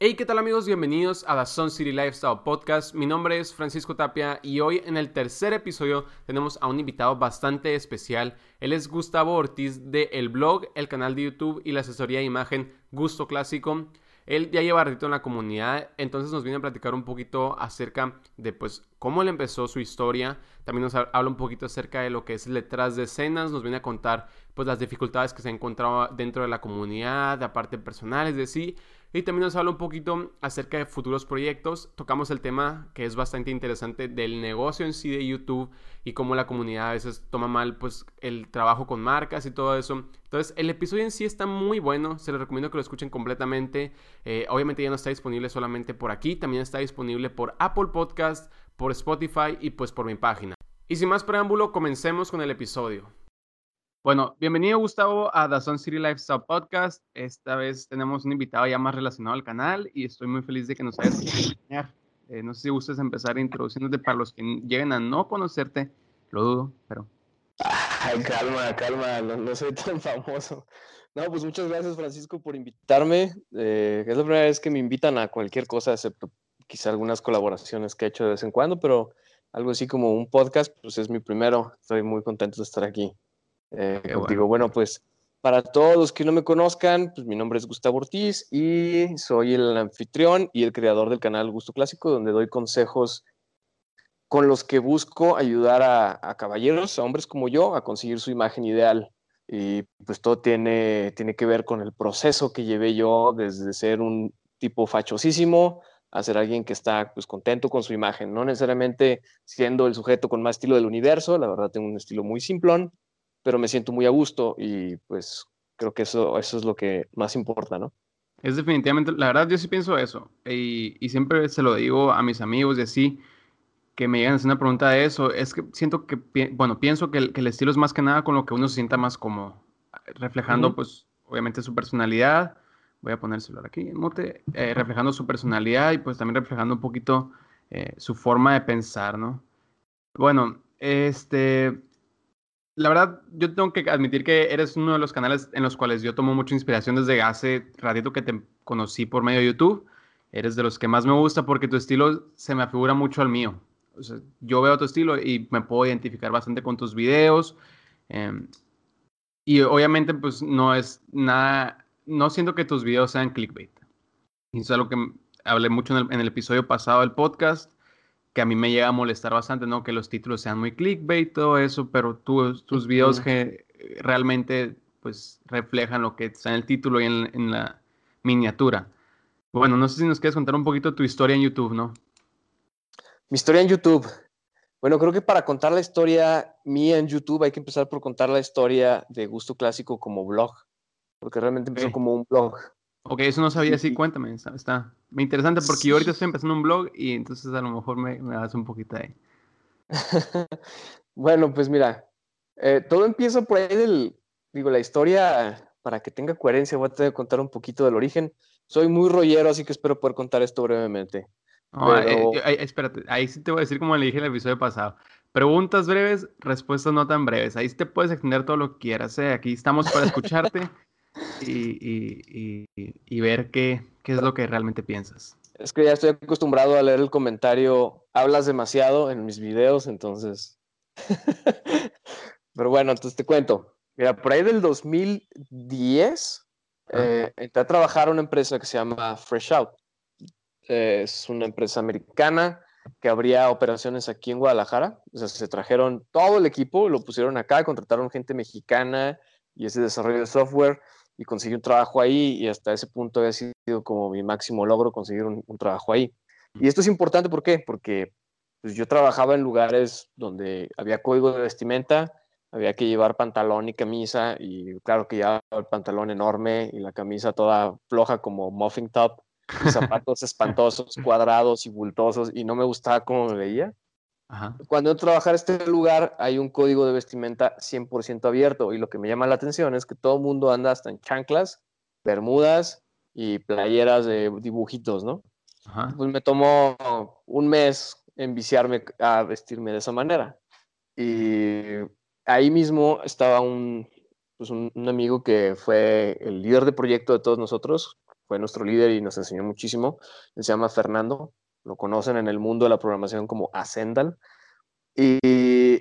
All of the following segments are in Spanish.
Hey, ¿qué tal amigos? Bienvenidos a The Sun City Lifestyle Podcast. Mi nombre es Francisco Tapia y hoy en el tercer episodio tenemos a un invitado bastante especial. Él es Gustavo Ortiz de el blog, el canal de YouTube y la asesoría de imagen Gusto Clásico. Él ya lleva ratito en la comunidad, entonces nos viene a platicar un poquito acerca de pues cómo él empezó su historia. También nos habla un poquito acerca de lo que es letras de escenas, nos viene a contar pues las dificultades que se ha encontrado dentro de la comunidad, aparte personales de sí. Y también nos habla un poquito acerca de futuros proyectos. Tocamos el tema que es bastante interesante del negocio en sí de YouTube y cómo la comunidad a veces toma mal pues el trabajo con marcas y todo eso. Entonces el episodio en sí está muy bueno, se les recomiendo que lo escuchen completamente. Eh, obviamente ya no está disponible solamente por aquí, también está disponible por Apple Podcast, por Spotify y pues por mi página. Y sin más preámbulo, comencemos con el episodio. Bueno, bienvenido Gustavo a The Sun City Lifestyle Podcast. Esta vez tenemos un invitado ya más relacionado al canal y estoy muy feliz de que nos hayas acompañado. Eh, no sé si gustas empezar introduciéndote para los que lleguen a no conocerte, lo dudo, pero... Ay, calma, calma, no, soy tan famoso. No, pues muchas gracias Francisco por invitarme. Eh, es la primera vez que me invitan a cualquier cosa, excepto quizá algunas colaboraciones que he hecho de vez en cuando, pero algo así como un podcast, pues es mi primero. Estoy muy contento de estar aquí. Eh, Digo, bueno, pues para todos los que no me conozcan, pues mi nombre es Gustavo Ortiz y soy el anfitrión y el creador del canal Gusto Clásico, donde doy consejos con los que busco ayudar a, caballeros, a hombres como yo, a conseguir su imagen ideal. Y pues todo tiene, tiene que ver con el proceso que llevé yo desde ser un tipo fachosísimo a ser alguien que está pues contento con su imagen, no necesariamente siendo el sujeto con más estilo del universo, la verdad tengo un estilo muy simplón, pero me siento muy a gusto y pues creo que eso, eso es lo que más importa, ¿no? Es definitivamente, la verdad yo sí pienso eso y, y siempre se lo digo a mis amigos y así, que me llegan a hacer una pregunta de eso, es que siento que, bueno, pienso que el, que el estilo es más que nada con lo que uno se sienta más cómodo, reflejando pues obviamente su personalidad, voy a poner el celular aquí, mote, eh, reflejando su personalidad y pues también reflejando un poquito eh, su forma de pensar, ¿no? Bueno, este, la verdad, yo tengo que admitir que eres uno de los canales en los cuales yo tomo mucha inspiración desde hace ratito que te conocí por medio de YouTube. Eres de los que más me gusta porque tu estilo se me afigura mucho al mío. yo veo tu estilo y me puedo identificar bastante con tus videos. Em, y obviamente, pues no es nada, no siento que tus videos sean clickbait. Y eso es algo que hablé mucho en el, en el episodio pasado del podcast que a mí me llega a molestar bastante, ¿no? Que los títulos sean muy clickbait, todo eso, pero tus videos que realmente pues reflejan lo que está en el título y en, la miniatura. Bueno, no sé si nos quieres contar un poquito tu historia en YouTube, ¿no? Mi historia en YouTube. Bueno, creo que para contar la historia mía en YouTube hay que empezar por contar la historia de Gusto Clásico como blog, porque realmente empezó como un blog. Ok, eso no sabía, sí, cuéntame, está, está muy interesante porque yo ahorita estoy empezando un blog y entonces a lo mejor me, me das un poquito ahí. bueno, pues mira, eh, todo empieza por ahí del, digo, la historia, para que tenga coherencia, voy a tener que contar un poquito del origen. Soy muy rollero, así que espero poder contar esto brevemente. Eh, eh, espérate, ahí sí te voy a decir como le dije en el episodio pasado. Preguntas breves, respuestas no tan breves. Ahí sí te puedes extender todo lo que quieras. Aquí estamos para escucharte y, ver qué, qué es lo que realmente piensas. Es que ya estoy acostumbrado a leer el comentario, hablas demasiado en mis videos, entonces... Pero bueno, entonces te cuento. Mira, por ahí del 2010 eh, entré a trabajar una empresa que se llama Fresh Out. es una empresa americana que abría operaciones aquí en Guadalajara. O sea, se trajeron todo el equipo, lo pusieron acá, contrataron gente mexicana y ese desarrollo de software y conseguí un trabajo ahí y hasta ese punto había sido como mi máximo logro conseguir un, trabajo ahí. Y esto es importante, ¿por qué? Porque pues, yo trabajaba en lugares donde había código de vestimenta, había que llevar pantalón y camisa y claro que llevaba el pantalón enorme y la camisa toda floja como muffin top, zapatos espantosos, cuadrados y bultosos y no me gustaba cómo me veía. Cuando entro a trabajar este lugar hay un código de vestimenta 100% abierto y lo que me llama la atención es que todo el mundo anda hasta en chanclas, bermudas y playeras de dibujitos, ¿no? Pues me tomó un mes enviciarme a vestirme de esa manera. Y ahí mismo estaba un, pues un, amigo que fue el líder de proyecto de todos nosotros, fue nuestro líder y nos enseñó muchísimo. se llama Fernando, lo conocen en el mundo de la programación como Ascendal. Y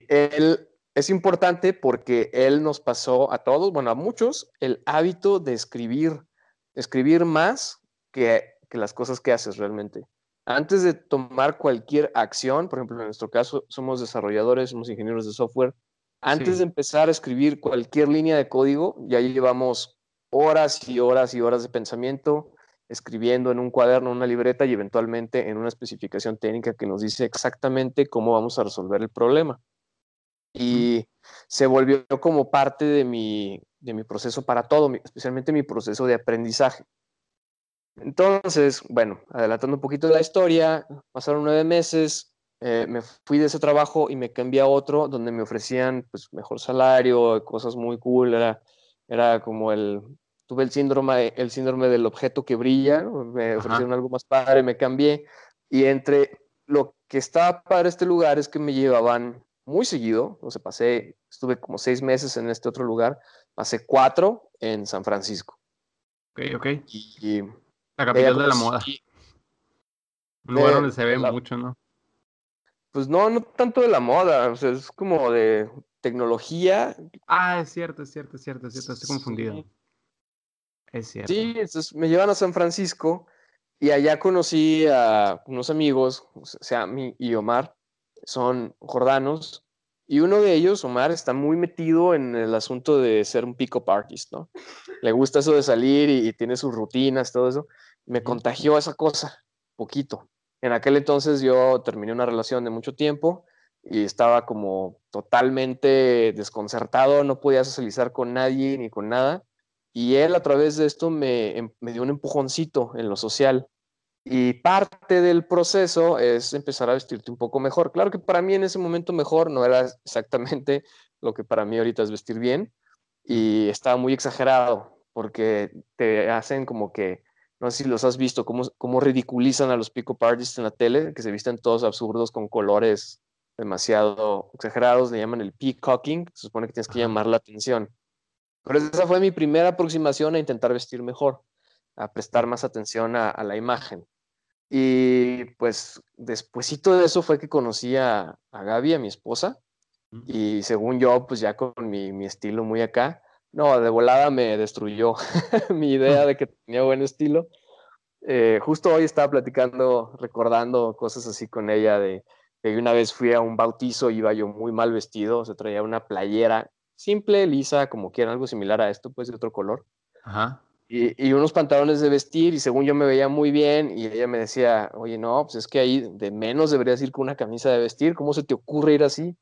él es importante porque él nos pasó a todos, bueno, a muchos, el hábito de escribir, escribir más que, que las cosas que haces realmente. Antes de tomar cualquier acción, por ejemplo, en nuestro caso somos desarrolladores, somos ingenieros de software, antes de empezar a escribir cualquier línea de código, ya llevamos horas y horas y horas de pensamiento, escribiendo en un cuaderno, una libreta y eventualmente en una especificación técnica que nos dice exactamente cómo vamos a resolver el problema. Y se volvió como parte de mi, de mi proceso para todo, especialmente mi proceso de aprendizaje. Entonces, bueno, adelantando un poquito la historia, pasaron nueve meses, eh, me fui de ese trabajo y me cambié a otro donde me ofrecían pues, mejor salario, cosas muy cool, era, era como el, tuve el síndrome, el síndrome del objeto que brilla, me ofrecieron algo más padre, me cambié y entre lo que estaba para este lugar es que me llevaban muy seguido, o sea, pasé, estuve como seis meses en este otro lugar, pasé cuatro en San Francisco. Ok, ok. Y, la capital de la moda. Un lugar donde se ve mucho, ¿no? Pues no, no tanto de la moda, o sea, es como de tecnología. Ah, es cierto, es cierto, es cierto, es cierto, estoy confundido. Es cierto. Sí, entonces me llevan a San Francisco y allá conocí a unos amigos, o sea, mi y Omar, son jordanos, y uno de ellos, Omar, está muy metido en el asunto de ser un pick-up artist, ¿no? Le gusta eso de salir y, y tiene sus rutinas, todo eso me contagió esa cosa, poquito. En aquel entonces yo terminé una relación de mucho tiempo y estaba como totalmente desconcertado, no podía socializar con nadie ni con nada. Y él a través de esto me, em, me dio un empujoncito en lo social. Y parte del proceso es empezar a vestirte un poco mejor. Claro que para mí en ese momento mejor no era exactamente lo que para mí ahorita es vestir bien. Y estaba muy exagerado porque te hacen como que no sé si los has visto, cómo, cómo ridiculizan a los pico artists en la tele, que se visten todos absurdos con colores demasiado exagerados, le llaman el peacocking, se supone que tienes que llamar la atención. Pero esa fue mi primera aproximación a intentar vestir mejor, a prestar más atención a, la imagen. Y pues despuésito de eso fue que conocí a, a Gaby, a mi esposa, y según yo, pues ya con mi, mi estilo muy acá, no, de volada me destruyó mi idea de que tenía buen estilo. Eh, justo hoy estaba platicando, recordando cosas así con ella de que una vez fui a un bautizo, iba yo muy mal vestido, se traía una playera simple, lisa, como quieran, algo similar a esto, pues de otro color. Ajá. Y, y, unos pantalones de vestir, y según yo me veía muy bien, y ella me decía, oye, no, pues es que ahí de menos deberías ir con una camisa de vestir, ¿cómo se te ocurre ir así?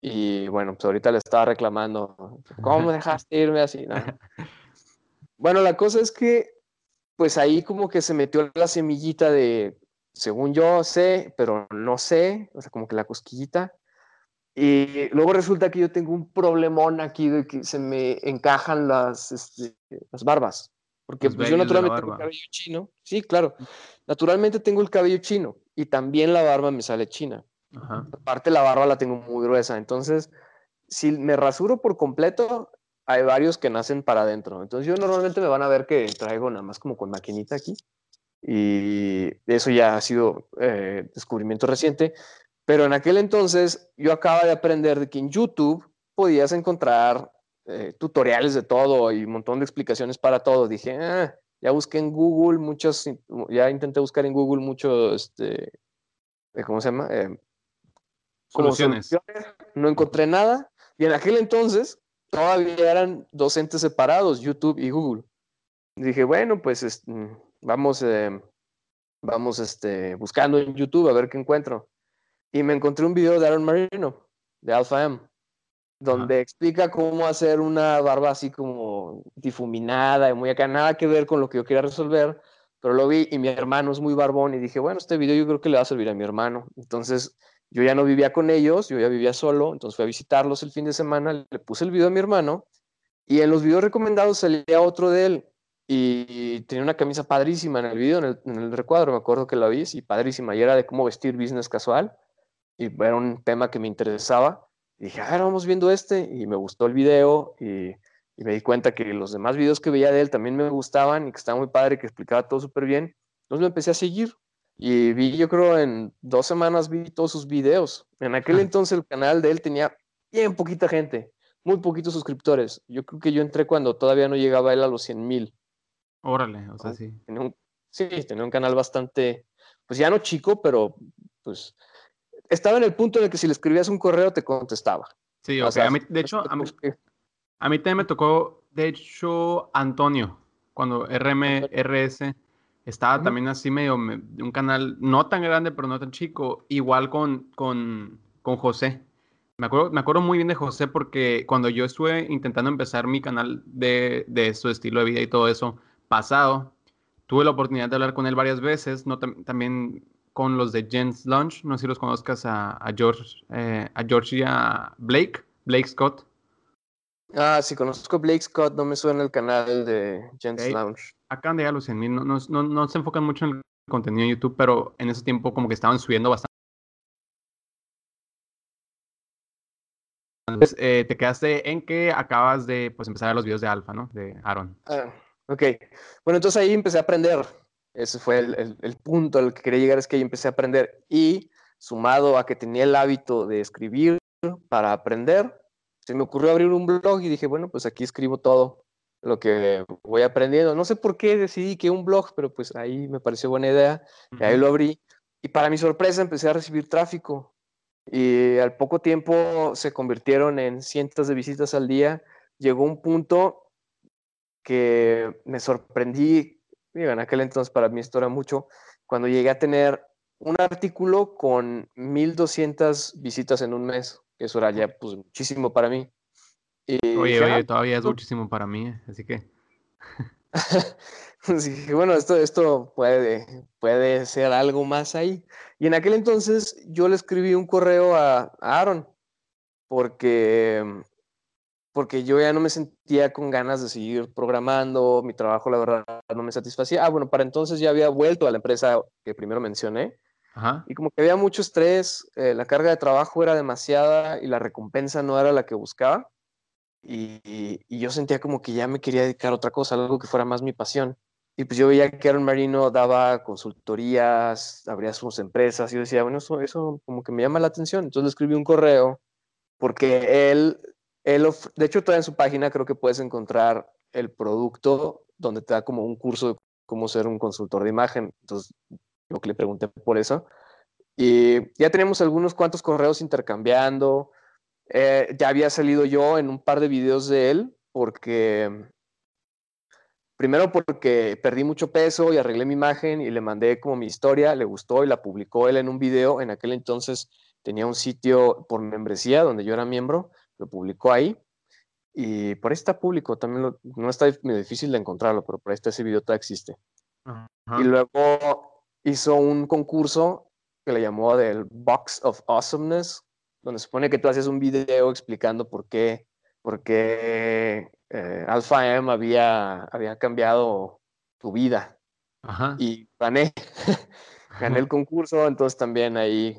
Y bueno, pues ahorita le estaba reclamando, ¿cómo me dejaste irme así? Bueno, la cosa es que, pues ahí como que se metió la semillita de, según yo sé, pero no sé, o sea, como que la cosquillita. Y luego resulta que yo tengo un problemón aquí de que se me encajan las, este, las barbas. Porque pues, yo naturalmente tengo el cabello chino. Sí, claro. Naturalmente tengo el cabello chino y también la barba me sale china. Aparte la barba la tengo muy gruesa, entonces si me rasuro por completo, hay varios que nacen para adentro. Entonces yo normalmente me van a ver que traigo nada más como con maquinita aquí. Y eso ya ha sido eh, descubrimiento reciente. Pero en aquel entonces yo acaba de aprender de que en YouTube podías encontrar eh, tutoriales de todo y un montón de explicaciones para todo. Dije, ah, ya busqué en Google muchos, ya intenté buscar en Google mucho, este, eh, ¿cómo se llama? Soluciones. No encontré nada. Y en aquel entonces todavía eran docentes separados, YouTube y Google. dije, bueno, pues mm, vamos, eh, vamos este, buscando en YouTube a ver qué encuentro. Y me encontré un video de Aaron Marino, de Alpha M, donde explica cómo hacer una barba así como difuminada y muy acá, nada que ver con lo que yo quería resolver, pero lo vi y mi hermano es muy barbón y dije, bueno, este video yo creo que le va a servir a mi hermano. Entonces yo ya no vivía con ellos, yo ya vivía solo, entonces fui a visitarlos el fin de semana, le puse el video a mi hermano y en los videos recomendados salía otro de él y tenía una camisa padrísima en el video, en el, recuadro, me acuerdo que la vi, y padrísima, y era de cómo vestir business casual y era un tema que me interesaba. Y dije, a ver, vamos viendo este y me gustó el video y y me di cuenta que los demás videos que veía de él también me gustaban y que estaba muy padre, que explicaba todo súper bien. Entonces me empecé a seguir y vi, yo creo, en dos semanas vi todos sus videos. En aquel entonces el canal de él tenía bien poquita gente, muy poquitos suscriptores. Yo creo que yo entré cuando todavía no llegaba él a los 100 mil. Órale, o sea, sí. sí, tenía un canal bastante, pues ya no chico, pero pues estaba en el punto en el que si le escribías un correo te contestaba. Sí, o sea, de hecho, a mí, a mí también me tocó, de hecho, Antonio, cuando RMRS estaba también así medio, un canal no tan grande, pero no tan chico, igual con, con, con José. Me acuerdo, me acuerdo muy bien de José porque cuando yo estuve intentando empezar mi canal de, de su estilo de vida y todo eso pasado, tuve la oportunidad de hablar con él varias veces, no, también con los de Jens Lunch, no sé si los conozcas a, a George, eh, a Georgia Blake, Blake Scott. Ah, sí, conozco a Blake Scott, no me suena el canal de Jens Lounge. Acá de a los 100 mil, no, no, no, se enfocan mucho en el contenido de YouTube, pero en ese tiempo como que estaban subiendo bastante. Entonces, eh, te quedaste en que acabas de pues, empezar a los videos de Alfa, ¿no? De Aaron. Ah, ok. Bueno, entonces ahí empecé a aprender. Ese fue el, el, el punto al que quería llegar, es que ahí empecé a aprender. Y sumado a que tenía el hábito de escribir para aprender, se me ocurrió abrir un blog y dije, bueno, pues aquí escribo todo lo que voy aprendiendo. No sé por qué decidí que un blog, pero pues ahí me pareció buena idea y ahí lo abrí. Y para mi sorpresa empecé a recibir tráfico y al poco tiempo se convirtieron en cientos de visitas al día. Llegó un punto que me sorprendí, digo, en aquel entonces para mí esto era mucho, cuando llegué a tener un artículo con 1200 visitas en un mes que eso era ya pues muchísimo para mí. oye, oye, ah, todavía es muchísimo para mí, ¿eh? así que... bueno, esto, esto puede, puede ser algo más ahí. Y en aquel entonces yo le escribí un correo a, Aaron porque, porque yo ya no me sentía con ganas de seguir programando, mi trabajo la verdad no me satisfacía. Ah, bueno, para entonces ya había vuelto a la empresa que primero mencioné y como que había mucho estrés, eh, la carga de trabajo era demasiada y la recompensa no era la que buscaba. Y, yo sentía como que ya me quería dedicar a otra cosa, algo que fuera más mi pasión. Y pues yo veía que Aaron Marino daba consultorías, abría sus empresas y yo decía, bueno, eso, eso como que me llama la atención. Entonces le escribí un correo porque él, él, de hecho todavía en su página creo que puedes encontrar el producto donde te da como un curso de cómo ser un consultor de imagen. Entonces lo que le pregunté por eso. Y ya tenemos algunos cuantos correos intercambiando. Eh, ya había salido yo en un par de videos de él porque, primero porque perdí mucho peso y arreglé mi imagen y le mandé como mi historia, le gustó y la publicó él en un video. En aquel entonces tenía un sitio por membresía donde yo era miembro, lo publicó ahí. Y por ahí está público, también no está muy difícil de encontrarlo, pero por ahí está ese video, todavía existe. Y luego hizo un concurso que le llamó del Box of Awesomeness, donde se supone que tú haces un video explicando por qué, por qué eh, Alpha M había, había cambiado tu vida. Y gané, gané el concurso, entonces también ahí,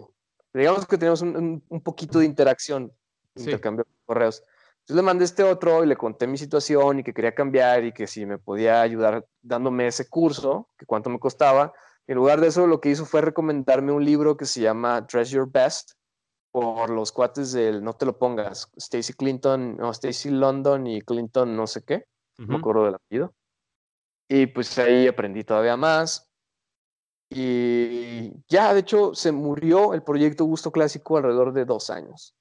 digamos que tenemos un, poquito de interacción, intercambio de correos. Entonces le mandé este otro y le conté mi situación y que quería cambiar y que si me podía ayudar dándome ese curso, que cuánto me costaba, en lugar de eso, lo que hizo fue recomendarme un libro que se llama Dress Your Best por los cuates del No te lo pongas, Stacy Clinton, no, Stacy London y Clinton no sé qué, no me acuerdo del apellido. Y pues ahí aprendí todavía más. Y ya, de hecho, se murió el proyecto Gusto Clásico alrededor de dos años.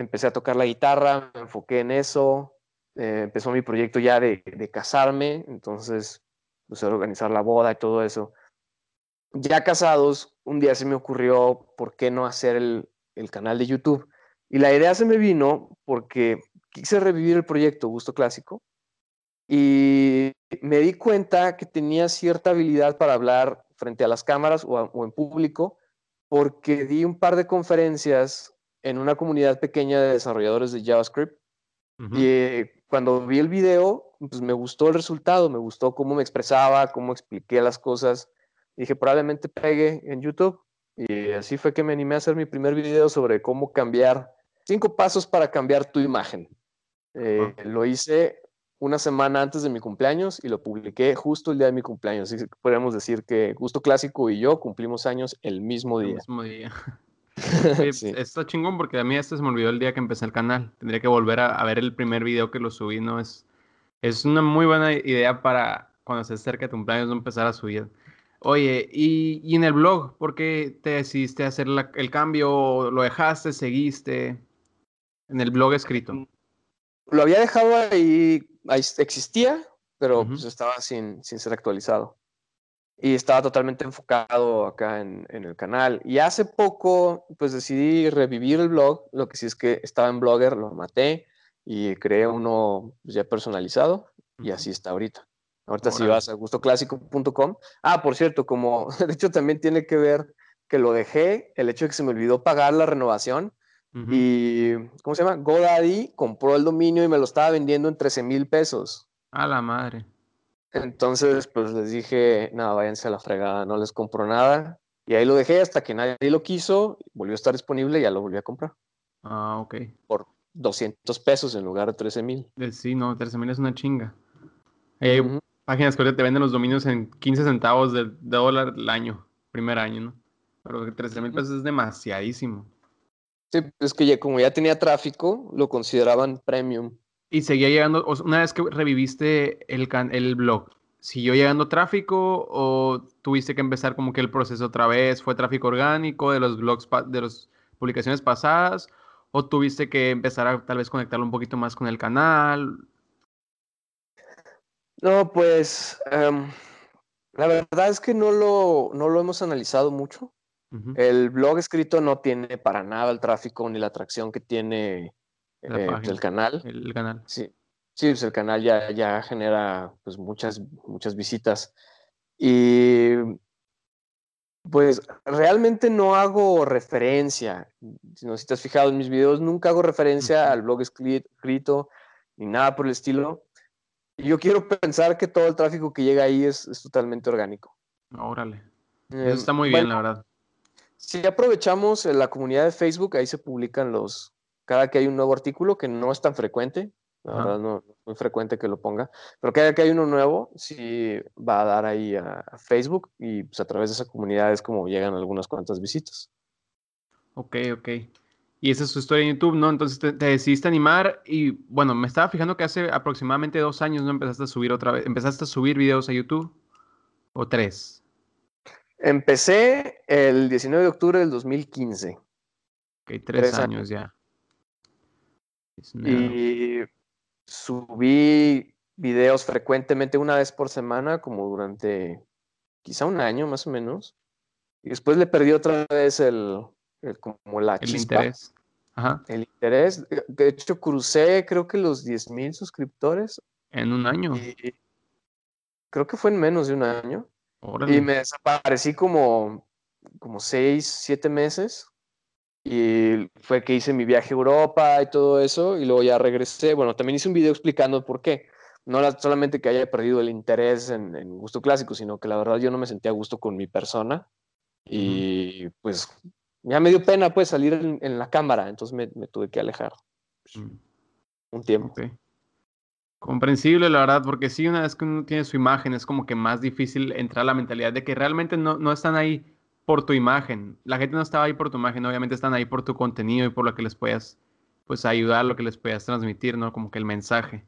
Empecé a tocar la guitarra, me enfoqué en eso. Eh, empezó mi proyecto ya de, de casarme, entonces puse a organizar la boda y todo eso ya casados, un día se me ocurrió, ¿por qué no hacer el, canal de YouTube? Y la idea se me vino porque quise revivir el proyecto Gusto Clásico y me di cuenta que tenía cierta habilidad para hablar frente a las cámaras o, en público porque di un par de conferencias en una comunidad pequeña de desarrolladores de JavaScript y eh, cuando vi el video, pues me gustó el resultado, me gustó cómo me expresaba, cómo expliqué las cosas dije, probablemente pegue en YouTube. Y así fue que me animé a hacer mi primer video sobre cómo cambiar, cinco pasos para cambiar tu imagen. Eh, lo hice una semana antes de mi cumpleaños y lo publiqué justo el día de mi cumpleaños. Así que podríamos decir que Gusto Clásico y yo cumplimos años el mismo día. El mismo día. sí, Está chingón porque a mí este se me olvidó el día que empecé el canal. Tendría que volver a, ver el primer video que lo subí, ¿no? Es, es una muy buena idea para cuando se acerque tu cumpleaños no empezar a subir. Oye, y, y en el blog, ¿por qué te decidiste hacer el cambio? ¿Lo dejaste? ¿Seguiste? En el blog escrito. Mm, lo había dejado ahí, ahí existía, pero pues estaba sin, sin ser actualizado. Y estaba totalmente enfocado acá en, en, el canal. Y hace poco, pues decidí revivir el blog. Lo que sí es que estaba en Blogger, lo maté y creé uno pues, ya personalizado. Y así está ahorita. Ahorita si vas a gustoclásico.com. Ah, por cierto, como de hecho también tiene que ver que lo dejé, el hecho de que se me olvidó pagar la renovación. Y, ¿cómo se llama? GoDaddy compró el dominio y me lo estaba vendiendo en 13 mil pesos. A la madre. Entonces, pues les dije, nada, váyanse a la fregada, no les compro nada. Y ahí lo dejé hasta que nadie lo quiso, volvió a estar disponible y ya lo volví a comprar. Ah, ok. Por 200 pesos en lugar de 13 mil. Eh, sí, no, 13 mil es una chinga. Hay páginas que te venden los dominios en 15 centavos de, dólar al año, primer año, ¿no? Pero 13 mil pesos es demasiadísimo. Sí, es que ya, como ya tenía tráfico, lo consideraban premium. Y seguía llegando, una vez que reviviste el, el blog, ¿siguió llegando tráfico o tuviste que empezar como que el proceso otra vez? ¿Fue tráfico orgánico de los blogs, de las publicaciones pasadas? ¿O tuviste que empezar a tal vez conectarlo un poquito más con el canal? No, pues em, la verdad es que no lo, no lo hemos analizado mucho. El blog escrito no tiene para nada el tráfico ni la atracción que tiene eh, pues, el canal. El canal. Sí, sí pues el canal ya, ya genera pues, muchas, muchas visitas. Y pues realmente no hago referencia. Si no si te has fijado en mis videos, nunca hago referencia al blog escrito ni nada por el estilo. Y yo quiero pensar que todo el tráfico que llega ahí es, es totalmente orgánico. Órale. Em, está muy bien, la verdad. Si aprovechamos la comunidad de Facebook, ahí se publican los, cada que hay un nuevo artículo, que no es tan frecuente, la verdad no es muy frecuente que lo ponga, pero cada que hay uno nuevo, sí va a dar ahí a, Facebook y pues a través de esa comunidad es como llegan algunas cuantas visitas. Ok, ok. Y esa es su historia en YouTube, ¿no? Entonces te, decidiste animar y bueno, me estaba fijando que hace aproximadamente dos años no empezaste a subir otra vez, empezaste a subir videos a YouTube o tres. Empecé el 19 de octubre del 2015. Ok, tres, años, ya. Y subí videos frecuentemente una vez por semana, como durante quizá un año más o menos. Y después le perdí otra vez el, como la el interés. Ajá. El interés. De hecho, crucé creo que los 10.000 suscriptores. En un año. creo que fue en menos de un año. Y me desaparecí como, como seis, siete meses. Y fue que hice mi viaje a Europa y todo eso. Y luego ya regresé. Bueno, también hice un video explicando por qué. No solamente que haya perdido el interés en, en gusto clásico, sino que la verdad yo no me sentía a gusto con mi persona. Y pues ya me dio pena pues salir en, la cámara. Entonces me, me tuve que alejar. Mm. Un tiempo. Comprensible, la verdad, porque sí, una vez que uno tiene su imagen, es como que más difícil entrar a la mentalidad de que realmente no, no están ahí por tu imagen. La gente no estaba ahí por tu imagen, obviamente están ahí por tu contenido y por lo que les puedas pues ayudar, lo que les puedas transmitir, ¿no? Como que el mensaje.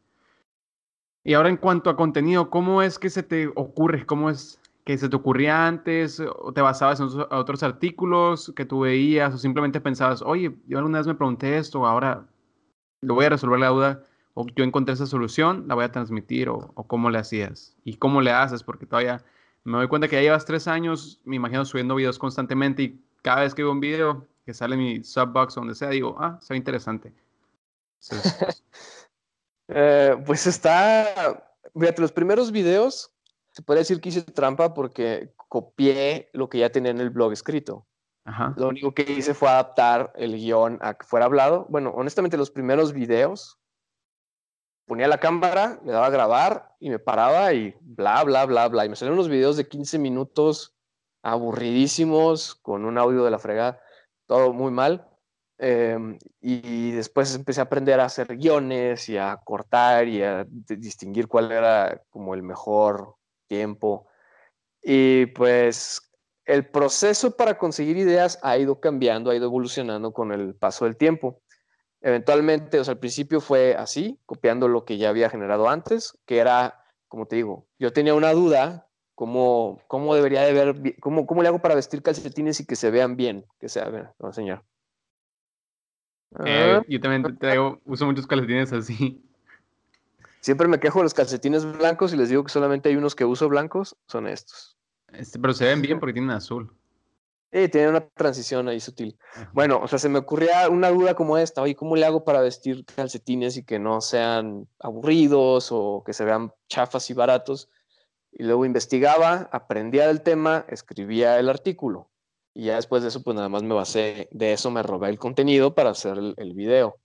Y ahora en cuanto a contenido, ¿cómo es que se te ocurre? ¿Cómo es que se te ocurría antes? ¿O te basabas en otros artículos que tú veías? ¿O simplemente pensabas, oye, yo alguna vez me pregunté esto, ahora lo voy a resolver la duda? o yo encontré esa solución, la voy a transmitir o, cómo le hacías y cómo le haces, porque todavía me doy cuenta que ya llevas tres años, me imagino subiendo videos constantemente y cada vez que veo un video que sale en mi subbox o donde sea, digo, ah, se ve interesante. Eh, pues está, fíjate, los primeros videos, se puede decir que hice trampa porque copié lo que ya tenía en el blog escrito. Lo único que hice fue adaptar el guion a que fuera hablado. Bueno, honestamente, los primeros videos ponía la cámara, le daba a grabar y me paraba y bla, bla, bla, bla. Y me salieron unos videos de 15 minutos aburridísimos, con un audio de la fregada, todo muy mal. em, y después empecé a aprender a hacer guiones y a cortar y a distinguir cuál era como el mejor tiempo. Y pues el proceso para conseguir ideas ha ido cambiando, ha ido evolucionando con el paso del tiempo. Eventualmente, o sea, al principio fue así, copiando lo que ya había generado antes, que era, como te digo, yo tenía una duda, ¿cómo, cómo debería de ver, cómo, cómo le hago para vestir calcetines y que se vean bien? Que sea, a ver, voy a enseñar. Eh, yo también traigo, uso muchos calcetines así. Siempre me quejo de los calcetines blancos y les digo que solamente hay unos que uso blancos, son estos. Este, pero se ven bien porque tienen azul. Sí, tiene una transición ahí sutil. Bueno, o sea, se me ocurría una duda como esta, oye, ¿cómo le hago para vestir calcetines y que no sean aburridos o que se vean chafas y baratos? Y luego investigaba, aprendía del tema, escribía el artículo. Y ya después de eso, pues nada más me basé, de eso me robé el contenido para hacer el, el video.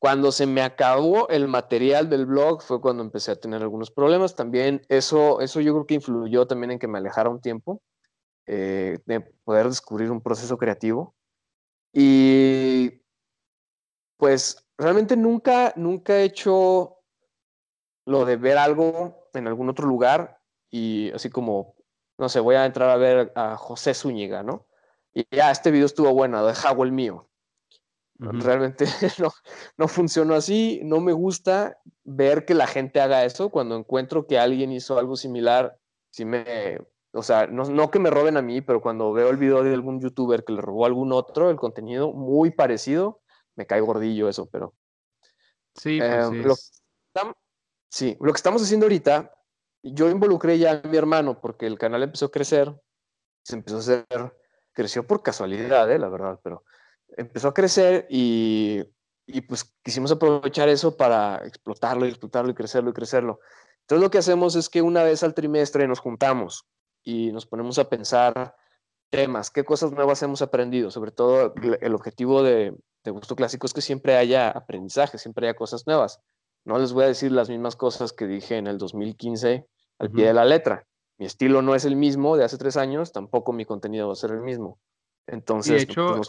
Cuando se me acabó el material del blog fue cuando empecé a tener algunos problemas. También eso, eso yo creo que influyó también en que me alejara un tiempo eh, de poder descubrir un proceso creativo. Y pues realmente nunca, nunca he hecho lo de ver algo en algún otro lugar y así como, no sé, voy a entrar a ver a José Zúñiga, ¿no? Y ya, este video estuvo bueno, deja el mío. Realmente no, no funcionó así, no me gusta ver que la gente haga eso. Cuando encuentro que alguien hizo algo similar, sí me, o sea, no, que me roben a mí, pero cuando veo el video de algún youtuber que le robó a algún otro el contenido muy parecido, me cae gordillo eso, pero... Sí, pues Lo, sí, lo que estamos haciendo ahorita, yo involucré ya a mi hermano porque el canal empezó a crecer, se empezó a hacer, creció por casualidad, eh, la verdad, pero empezó a crecer y, y pues quisimos aprovechar eso para explotarlo y explotarlo y crecerlo y crecerlo. Entonces lo que hacemos es que una vez al trimestre nos juntamos y nos ponemos a pensar temas, qué cosas nuevas hemos aprendido, sobre todo el objetivo de, de Gusto Clásico es que siempre haya aprendizaje, siempre haya cosas nuevas. No les voy a decir las mismas cosas que dije en el 2015 al pie de la letra. Mi estilo no es el mismo de hace tres años, tampoco mi contenido va a ser el mismo. Entonces, de hecho,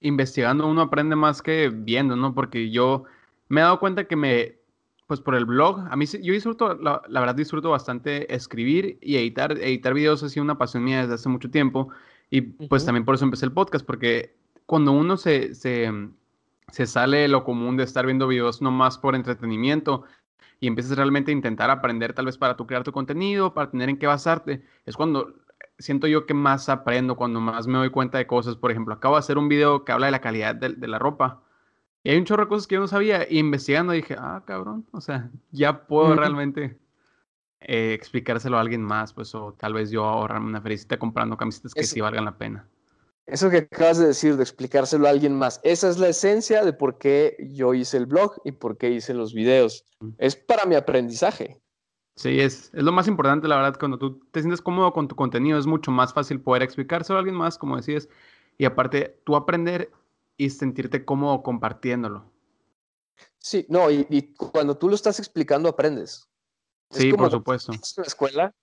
investigando uno aprende más que viendo, ¿no? Porque yo me he dado cuenta que me pues por el blog, a mí yo disfruto, la, verdad disfruto bastante escribir y editar, editar videos ha sido una pasión mía desde hace mucho tiempo. Y pues también por eso empecé el podcast, porque cuando uno se, se, se sale de lo común de estar viendo videos no más por entretenimiento y empiezas realmente a intentar aprender tal vez para tu crear tu contenido, para tener en qué basarte, es cuando siento yo que más aprendo, cuando más me doy cuenta de cosas. Por ejemplo, acabo de hacer un video que habla de la calidad de, de la ropa y hay un chorro de cosas que yo no sabía. Y investigando dije, ah, cabrón, o sea, ya puedo realmente eh, explicárselo a alguien más, pues, o tal vez yo ahorrarme una felicita comprando camisetas que sí valgan la pena. Eso que acabas de decir, de explicárselo a alguien más, esa es la esencia de por qué yo hice el blog y por qué hice los videos. Es para mi aprendizaje. Sí, es, es lo más importante, la verdad, cuando tú te sientes cómodo con tu contenido, es mucho más fácil poder explicárselo a alguien más, como decías, y aparte, tú aprender y sentirte cómodo compartiéndolo. Sí, no, y, cuando tú lo estás explicando aprendes. Sí, por supuesto. En la escuela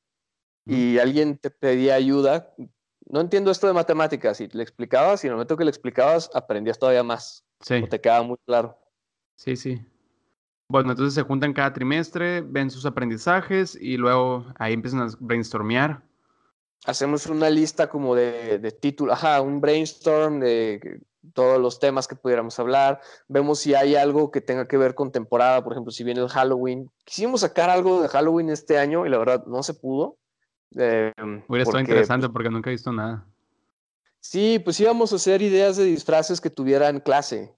y alguien te pedía ayuda. No entiendo esto de matemáticas. Y le explicabas y en el momento que le explicabas aprendías todavía más. Sí. te quedaba muy claro. Sí, sí. Bueno, entonces se juntan cada trimestre, ven sus aprendizajes y luego ahí empiezan a brainstormear. Hacemos una lista como de, de títulos, ajá, un brainstorm de todos los temas que pudiéramos hablar, vemos si hay algo que tenga que ver con temporada, por ejemplo, si viene el Halloween. Quisimos sacar algo de Halloween este año y la verdad no se pudo. Eh, Hubiera estado interesante porque nunca he visto nada. Sí, pues íbamos a hacer ideas de disfraces que tuvieran clase.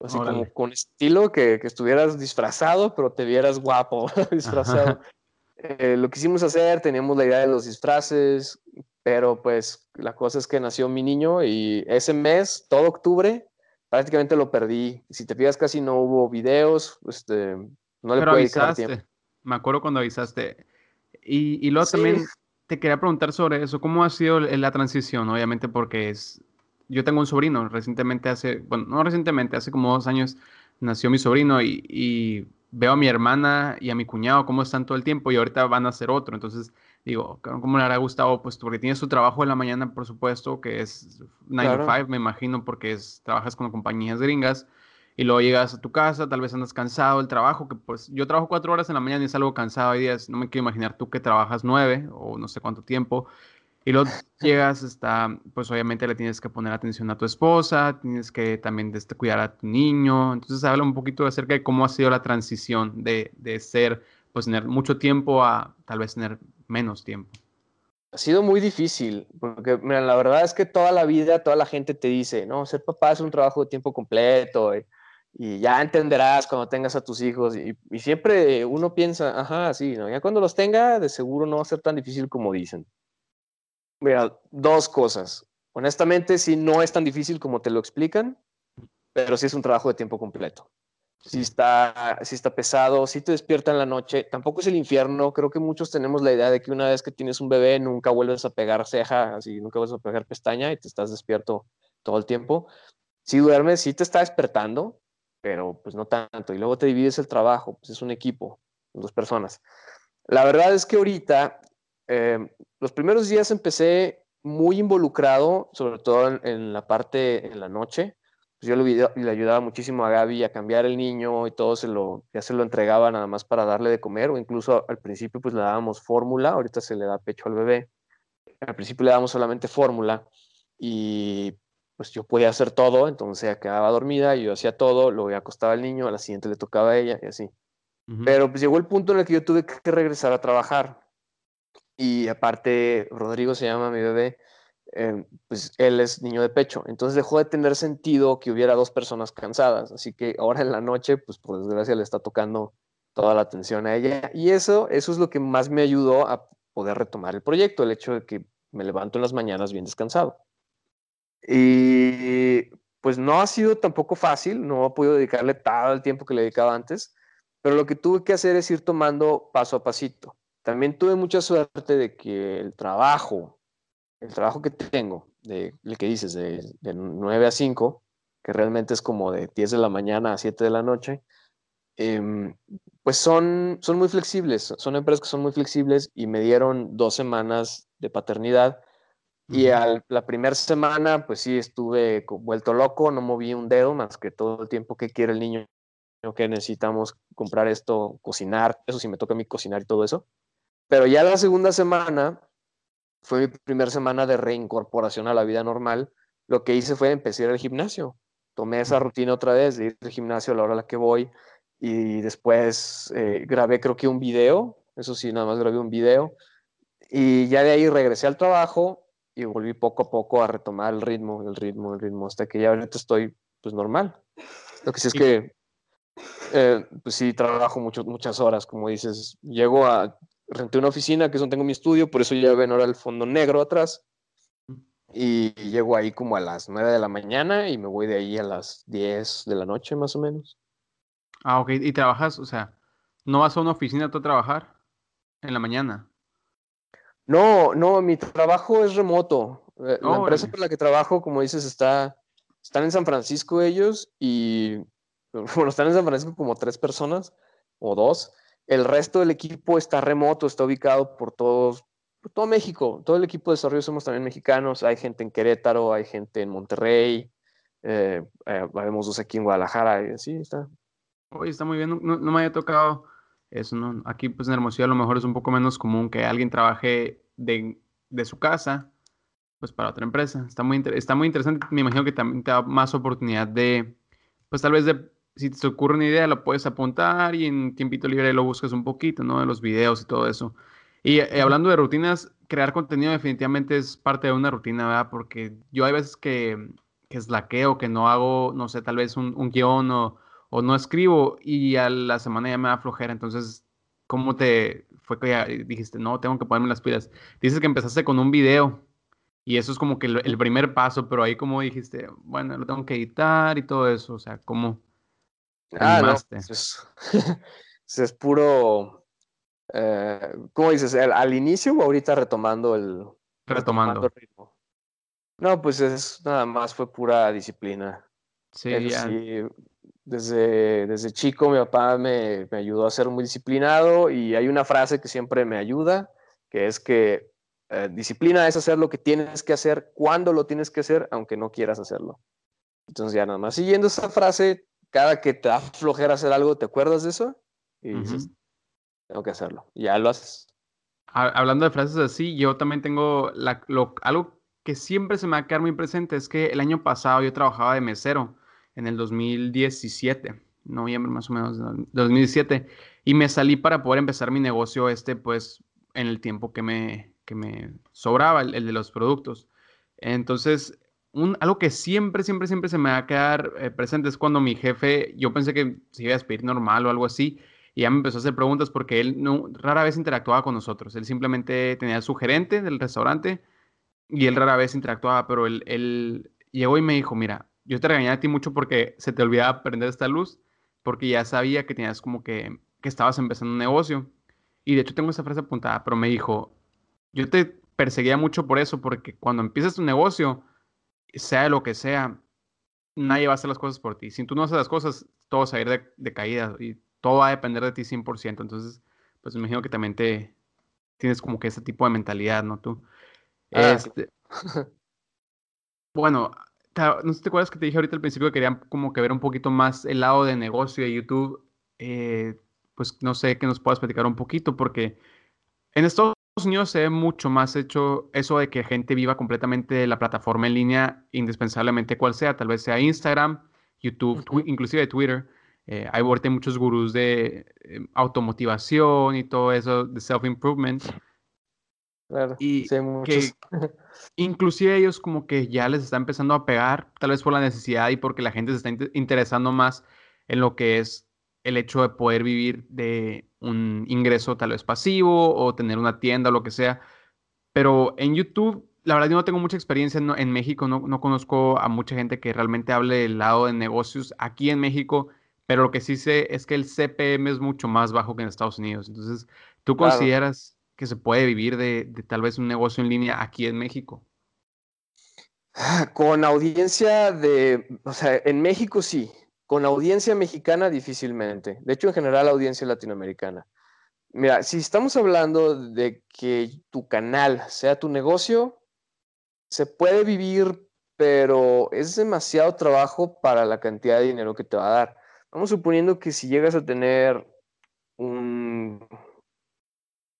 Así como con estilo, que, que, estuvieras disfrazado, pero te vieras guapo disfrazado. Eh, lo quisimos hacer, teníamos la idea de los disfraces, pero pues la cosa es que nació mi niño y ese mes, todo octubre, prácticamente lo perdí. Si te fijas, casi no hubo videos, este, no le pero avisaste. Me acuerdo cuando avisaste. Y, y luego también te quería preguntar sobre eso. ¿Cómo ha sido la transición? Obviamente porque es... Yo tengo un sobrino, recientemente hace, bueno, no recientemente, hace como dos años nació mi sobrino y, y veo a mi hermana y a mi cuñado cómo están todo el tiempo y ahorita van a ser otro. Entonces, digo, ¿cómo le hará Gustavo? Pues porque tienes tu trabajo en la mañana, por supuesto, que es 9 to 5, me imagino, porque es, trabajas con compañías gringas, y luego llegas a tu casa, tal vez andas cansado del trabajo, que pues yo trabajo cuatro horas en la mañana y es algo cansado, hay días, no me quiero imaginar tú que trabajas nueve o no sé cuánto tiempo, y luego llegas, está, pues obviamente le tienes que poner atención a tu esposa, tienes que también este, cuidar a tu niño. Entonces habla un poquito acerca de cómo ha sido la transición de, de ser, pues tener mucho tiempo a tal vez tener menos tiempo. Ha sido muy difícil, porque mira, la verdad es que toda la vida, toda la gente te dice, no, ser papá es un trabajo de tiempo completo y, y ya entenderás cuando tengas a tus hijos. Y, y, siempre uno piensa, ajá, sí, ¿no? ya cuando los tenga, de seguro no va a ser tan difícil como dicen. Mira, dos cosas. Honestamente, sí, no es tan difícil como te lo explican, pero sí es un trabajo de tiempo completo. Sí está, sí está pesado, sí te despierta en la noche. Tampoco es el infierno. Creo que muchos tenemos la idea de que una vez que tienes un bebé nunca vuelves a pegar ceja, así nunca vuelves a pegar pestaña y te estás despierto todo el tiempo. Si duermes, sí te está despertando, pero pues no tanto. Y luego te divides el trabajo, pues es un equipo, dos personas. La verdad es que ahorita eh, los primeros días empecé muy involucrado, sobre todo en la parte en la noche. Pues yo le, le, ayudaba muchísimo a Gaby a cambiar el niño y todo se lo, ya se lo entregaba nada más para darle de comer, o incluso al principio pues le dábamos fórmula, ahorita se le da pecho al bebé. Al principio le dábamos solamente fórmula y pues yo podía hacer todo, entonces ella quedaba dormida yo hacía todo, luego ya acostaba al niño, a la siguiente le tocaba a ella y así. Uh -huh. Pero pues llegó el punto en el que yo tuve que regresar a trabajar y aparte Rodrigo se llama mi bebé, eh, pues él es niño de pecho, entonces dejó de tener sentido que hubiera dos personas cansadas, así que ahora en la noche, pues por desgracia le está tocando toda la atención a ella y eso, eso es lo que más me ayudó a poder retomar el proyecto, el hecho de que me levanto en las mañanas bien descansado. Y pues no ha sido tampoco fácil, no he podido dedicarle todo el tiempo que le dedicaba antes, pero lo que tuve que hacer es ir tomando paso a pasito. También tuve mucha suerte de que el trabajo, el trabajo que tengo, de, el que dices, de, de 9 a 5, que realmente es como de 10 de la mañana a 7 de la noche, eh, pues son, son muy flexibles, son empresas que son muy flexibles y me dieron dos semanas de paternidad. Y a la primera semana, pues sí, estuve vuelto loco, no moví un dedo más que todo el tiempo que quiere el niño, que necesitamos comprar esto, cocinar, eso sí me toca a mí cocinar y todo eso. Pero ya la segunda semana fue mi primera semana de reincorporación a la vida normal. Lo que hice fue empezar el gimnasio. Tomé esa rutina otra vez de ir al gimnasio a la hora a la que voy y después eh, grabé creo que un video, eso sí, nada más grabé un video y ya de ahí regresé al trabajo y volví poco a poco a retomar el ritmo, el ritmo, el ritmo, hasta que ya ahorita estoy pues normal. Lo que sí es que, eh, pues sí, trabajo mucho, muchas horas, como dices, llego a, renté una oficina que es donde tengo mi estudio, por eso ya ven ahora el fondo negro atrás, y llego ahí como a las 9 de la mañana y me voy de ahí a las 10 de la noche más o menos. Ah, ok, y trabajas, o sea, ¿no vas a una oficina tú a trabajar en la mañana? No, no, mi trabajo es remoto. La oh, empresa por la que trabajo, como dices, está, están en San Francisco ellos y, bueno, están en San Francisco como tres personas o dos. El resto del equipo está remoto, está ubicado por todos, por todo México. Todo el equipo de desarrollo somos también mexicanos. Hay gente en Querétaro, hay gente en Monterrey, eh, eh, vemos dos aquí en Guadalajara y así está. Oye, está muy bien. No, no me había tocado eso, ¿no? Aquí, pues en Hermosillo a lo mejor es un poco menos común que alguien trabaje de, de su casa, pues para otra empresa. Está muy, está muy interesante. Me imagino que también te da más oportunidad de, pues tal vez de, si te ocurre una idea, lo puedes apuntar y en tiempito libre lo buscas un poquito, ¿no? De los videos y todo eso. Y eh, hablando de rutinas, crear contenido definitivamente es parte de una rutina, ¿verdad? Porque yo hay veces que, que slaqueo, que no hago, no sé, tal vez un, un guion o o no escribo y a la semana ya me da flojera. Entonces, ¿cómo te fue que ya dijiste, no, tengo que ponerme las pilas? Dices que empezaste con un video y eso es como que el, el primer paso, pero ahí como dijiste, bueno, lo tengo que editar y todo eso, o sea, ¿cómo ah, no, pues es, es, puro, eh, ¿cómo dices? ¿Al, al inicio o ahorita retomando el, retomando. retomando el ritmo? No, pues es nada más fue pura disciplina. Sí, ya. sí, desde, desde chico mi papá me, me, ayudó a ser muy disciplinado y hay una frase que siempre me ayuda que es que eh, disciplina es hacer lo que tienes que hacer cuando lo tienes que hacer, aunque no quieras hacerlo. Entonces ya nada más siguiendo esa frase, cada que te da flojera hacer algo, ¿te acuerdas de eso? Y dices, tengo que hacerlo. Y ya lo haces. Hablando de frases así, yo también tengo algo que siempre se me va a quedar muy presente, es que el año pasado yo trabajaba de mesero en el 2017, noviembre más o menos de 2017, y me salí para poder empezar mi negocio este, pues, en el tiempo que me, que me sobraba, el, de los productos. Entonces, un, algo que siempre, siempre, siempre se me va a quedar eh, presente es cuando mi jefe, yo pensé que se iba a despedir normal o algo así, y ya me empezó a hacer preguntas porque él no, rara vez interactuaba con nosotros. Él simplemente tenía su gerente del restaurante y él rara vez interactuaba, pero él, él llegó y me dijo, mira, yo te regañé a ti mucho porque se te olvidaba prender esta luz, porque ya sabía que tenías como que, que estabas empezando un negocio. Y de hecho tengo esa frase apuntada, pero me dijo, yo te perseguía mucho por eso, porque cuando empiezas tu negocio, sea lo que sea, nadie va a hacer las cosas por ti. Si tú no haces las cosas, todo va a ir de, de caída y todo va a depender de ti 100%. Entonces, pues me imagino que también te tienes como que ese tipo de mentalidad, ¿no? Tú. Ah, este, bueno, no sé si te acuerdas que te dije ahorita al principio que quería como que ver un poquito más el lado de negocio de YouTube. Eh, pues no sé que nos puedas platicar un poquito, porque en Estados Unidos se ve mucho más hecho eso de que gente viva completamente la plataforma en línea, indispensablemente cual sea, tal vez sea Instagram, YouTube, inclusive Twitter. Eh, hay ahorita muchos gurús de eh, automotivación y todo eso, de self-improvement. Claro, y que inclusive ellos como que ya les está empezando a pegar, tal vez por la necesidad y porque la gente se está interesando más en lo que es el hecho de poder vivir de un ingreso tal vez pasivo o tener una tienda o lo que sea. Pero en YouTube, la verdad yo no tengo mucha experiencia en, México, no, no, conozco a mucha gente que realmente hable del lado de negocios aquí en México, pero lo que sí sé es que el CPM es mucho más bajo que en Estados Unidos. Entonces, ¿tú consideras que se puede vivir de, de tal vez un negocio en línea aquí en México? Con audiencia de, o sea, en México sí, con audiencia mexicana, difícilmente. De hecho, en general, audiencia latinoamericana. Mira, si estamos hablando de que tu canal sea tu negocio, se puede vivir, pero es demasiado trabajo para la cantidad de dinero que te va a dar. Vamos suponiendo que si llegas a tener un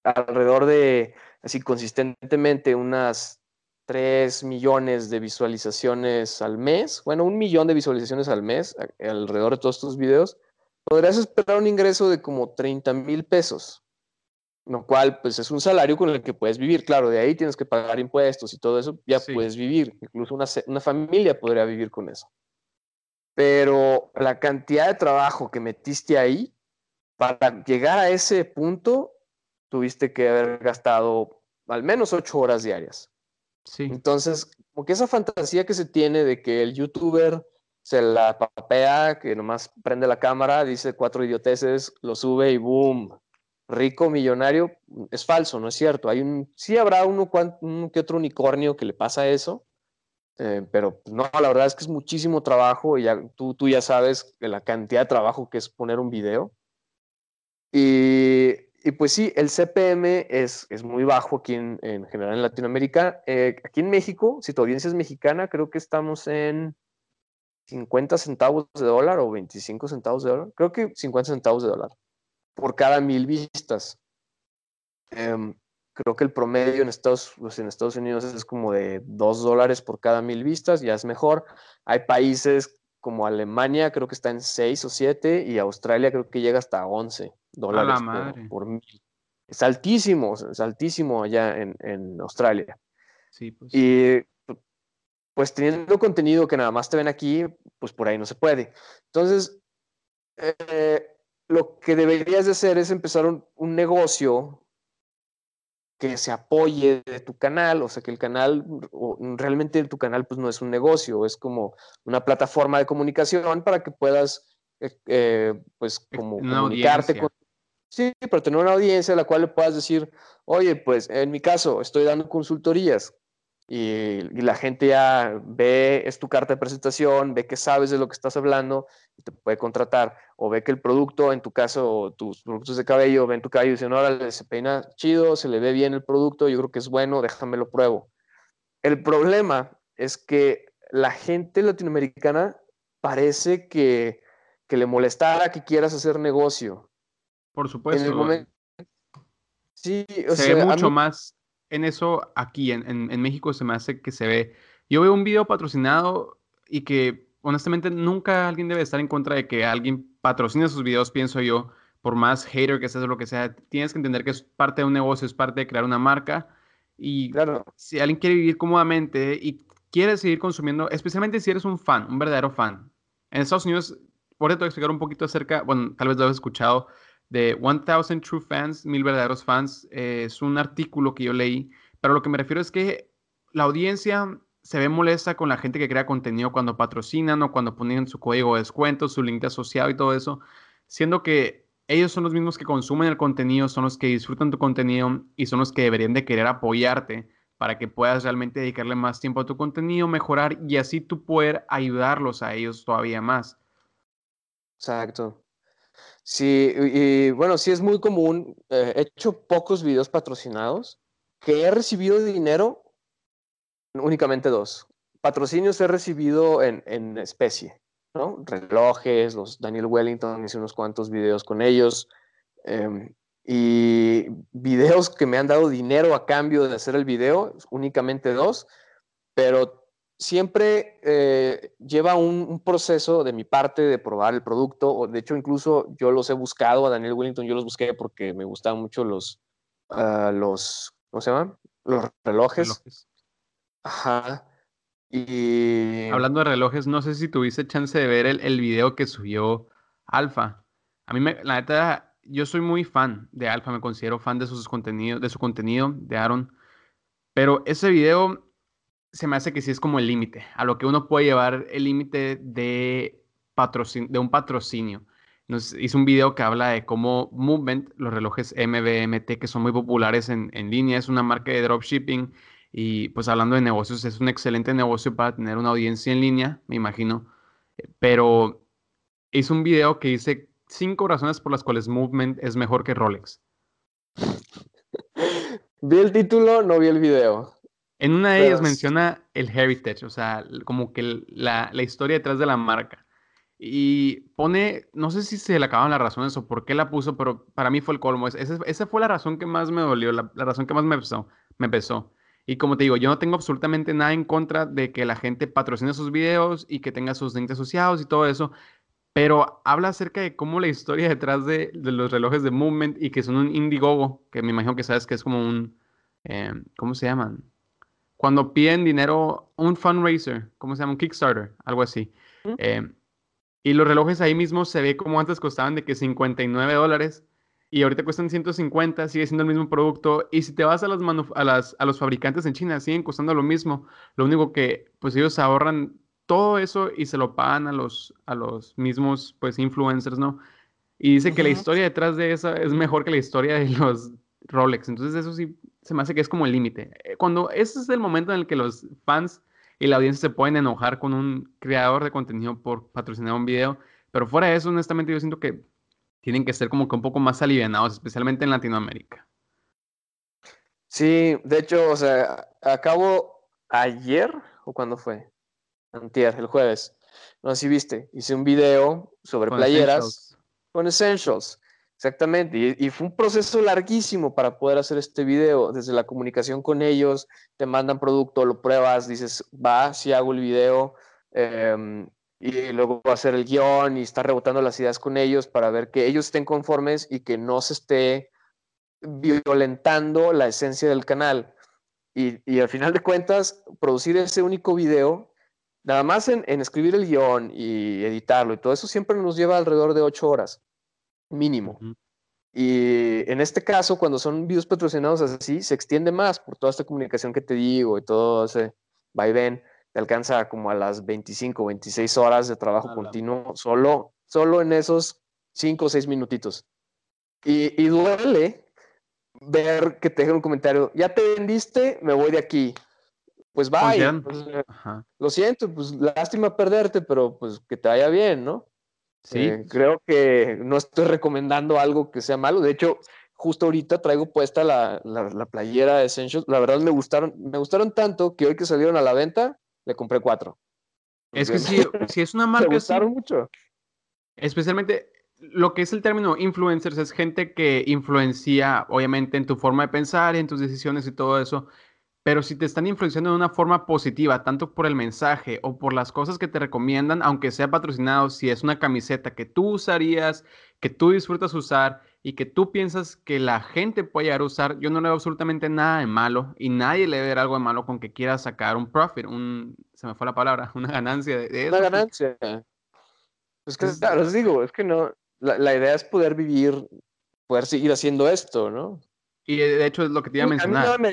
alrededor de, así consistentemente, unas 3 millones de visualizaciones al mes, bueno, un millón de visualizaciones al mes alrededor de todos estos videos, podrías esperar un ingreso de como 30 mil pesos, lo cual pues es un salario con el que puedes vivir. Claro, de ahí tienes que pagar impuestos y todo eso, ya puedes vivir. Incluso una, una familia podría vivir con eso. Pero la cantidad de trabajo que metiste ahí, para llegar a ese punto, tuviste que haber gastado al menos 8 horas diarias. Entonces, como que esa fantasía que se tiene de que el youtuber se la papea, que nomás prende la cámara, dice cuatro idioteces, lo sube y boom, rico, millonario, es falso, no es cierto. Hay un, sí habrá uno, que otro unicornio que le pasa eso, eh, pero no, la verdad es que es muchísimo trabajo y ya, tú, tú ya sabes la cantidad de trabajo que es poner un video. Y y pues sí, el CPM es, es muy bajo aquí en, en general en Latinoamérica. Eh, aquí en México, si tu audiencia es mexicana, creo que estamos en 50 centavos de dólar o 25 centavos de dólar. Creo que 50 centavos de dólar por cada mil vistas. Em, creo que el promedio en Estados, pues en Estados Unidos es como de 2 dólares por cada mil vistas, ya es mejor. Hay países como Alemania, creo que está en 6 o 7, y Australia creo que llega hasta 11 dólares por, mil. Es altísimo, es altísimo allá en, Australia. Sí, pues. Y pues teniendo contenido que nada más te ven aquí, pues por ahí no se puede. Entonces, eh, lo que deberías de hacer es empezar un, un, negocio que se apoye de tu canal, o sea, que el canal, realmente tu canal pues no es un negocio, es como una plataforma de comunicación para que puedas, eh, eh, pues, como comunicarte con Sí, pero tener una audiencia a la cual le puedas decir, oye, pues en mi caso estoy dando consultorías. Y, la gente ya ve, es tu carta de presentación, ve que sabes de lo que estás hablando y te puede contratar. O ve que el producto, en tu caso, tus productos de cabello, ven tu cabello y dicen, órale, se peina chido, se le ve bien el producto, yo creo que es bueno, déjame lo pruebo. El problema es que la gente latinoamericana parece que, que le molestara que quieras hacer negocio. Por supuesto. sí, o se ve mucho más en eso aquí, en, México, se me hace que se ve. Yo veo un video patrocinado y que honestamente nunca alguien debe estar en contra de que alguien patrocine sus videos, pienso yo, por más hater que seas o lo que sea. Tienes que entender que es parte de un negocio, es parte de crear una marca. Y claro. si alguien quiere vivir cómodamente y quiere seguir consumiendo, especialmente si eres un fan, un verdadero fan. En Estados Unidos, por te explicar un poquito acerca, bueno, tal vez lo has escuchado, de 1000 True Fans, mil verdaderos fans. Eh, es un artículo que yo leí, pero lo que me refiero es que la audiencia se ve molesta con la gente que crea contenido cuando patrocinan o cuando ponen su código de descuento, su link asociado y todo eso, siendo que ellos son los mismos que consumen el contenido, son los que disfrutan tu contenido y son los que deberían de querer apoyarte para que puedas realmente dedicarle más tiempo a tu contenido, mejorar y así tú poder ayudarlos a ellos todavía más. Exacto. Sí, y, bueno, sí es muy común. Eh, he hecho pocos videos patrocinados que he recibido dinero, únicamente dos. Patrocinios he recibido en, en especie, ¿no? Relojes, los Daniel Wellington, hice unos cuantos videos con ellos. Em, y videos que me han dado dinero a cambio de hacer el video, únicamente dos, pero siempre eh, lleva un, proceso de mi parte de probar el producto. O de hecho, incluso yo los he buscado a Daniel Wellington, yo los busqué porque me gustaban mucho los, uh, los ¿cómo se llaman? Los relojes. Ajá. Y... Hablando de relojes, no sé si tuviste chance de ver el, el video que subió Alfa. A mí, me, la neta, yo soy muy fan de Alfa, me considero fan de, sus contenidos, de su contenido, de Aaron. Pero ese video se me hace que sí es como el límite, a lo que uno puede llevar el límite de, de un patrocinio. Nos hizo un video que habla de cómo Movement, los relojes MBMT, que son muy populares en, en línea, es una marca de dropshipping y pues hablando de negocios, es un excelente negocio para tener una audiencia en línea, me imagino. Pero hizo un video que dice cinco razones por las cuales Movement es mejor que Rolex. Vi el título, no vi el video. En una de ellas menciona el heritage, o sea, como que la, historia detrás de la marca. Y pone, no sé si se le acaban las razones o por qué la puso, pero para mí fue el colmo. Esa, fue la razón que más me dolió, la, razón que más me pesó, me pesó. Y como te digo, yo no tengo absolutamente nada en contra de que la gente patrocine sus videos y que tenga sus links asociados y todo eso, pero habla acerca de cómo la historia detrás de, los relojes de Movement y que son un Indiegogo, que me imagino que sabes que es como un, eh, ¿cómo se llaman? Cuando piden dinero, un fundraiser, ¿cómo se llama? Un Kickstarter, algo así. Eh, y los relojes ahí mismo se ve como antes costaban de que 59 dólares y ahorita cuestan 150, sigue siendo el mismo producto. Y si te vas a, las a, las, a los fabricantes en China, siguen costando lo mismo. Lo único que, pues ellos ahorran todo eso y se lo pagan a los, a los mismos, pues, influencers, ¿no? Y dice que la historia detrás de eso es mejor que la historia de los Rolex. Entonces eso sí se me hace que es como el límite. Eh, cuando ese es el momento en el que los fans y la audiencia se pueden enojar con un creador de contenido por patrocinar un video, pero fuera de eso, honestamente, yo siento que tienen que ser como que un poco más alivianados, especialmente en Latinoamérica. Sí, de hecho, o sea, acabo ayer, o cuando fue, antier, el jueves, no sé si viste, hice un video sobre playeras con essentials. Exactamente, y, fue un proceso larguísimo para poder hacer este video, desde la comunicación con ellos, te mandan producto, lo pruebas, dices, va, si hago el video, em, y luego hacer el guion y estar rebotando las ideas con ellos para ver que ellos estén conformes y que no se esté violentando la esencia del canal. Y, y al final de cuentas, producir ese único video, nada más en, en escribir el guion y editarlo y todo eso siempre nos lleva alrededor de ocho horas mínimo. Y en este caso, cuando son videos patrocinados así, se extiende más por toda esta comunicación que te digo y todo ese ven te alcanza como a las 25, 26 horas de trabajo continuo, solo, solo en esos 5 o 6 minutitos. Y, y, duele ver que te dejen un comentario, ya te vendiste, me voy de aquí. pues vaya. Pues, lo siento, pues lástima perderte, pero pues que te vaya bien, ¿no? Sí. Eh, creo que no estoy recomendando algo que sea malo. De hecho, justo ahorita traigo puesta la, la, playera de Essentials. La verdad me gustaron, me gustaron tanto que hoy que salieron a la venta, le compré cuatro. Es que si, si es una marca. Me gustaron mucho. Especialmente lo que es el término influencers es gente que influencia, obviamente, en tu forma de pensar, en tus decisiones y todo eso. Pero si te están influenciando de una forma positiva, tanto por el mensaje o por las cosas que te recomiendan, aunque sea patrocinado, si es una camiseta que tú usarías, que tú disfrutas usar y que tú piensas que la gente puede llegar a usar, yo no le veo absolutamente nada de malo y nadie le ve algo de malo con que quiera sacar un profit, un, se me fue la palabra, una ganancia de, eso. Una ganancia. Es que, claro, os digo, es que no, la, idea es poder vivir, poder seguir haciendo esto, ¿no? Y de hecho es lo que te iba a mencionar. A mí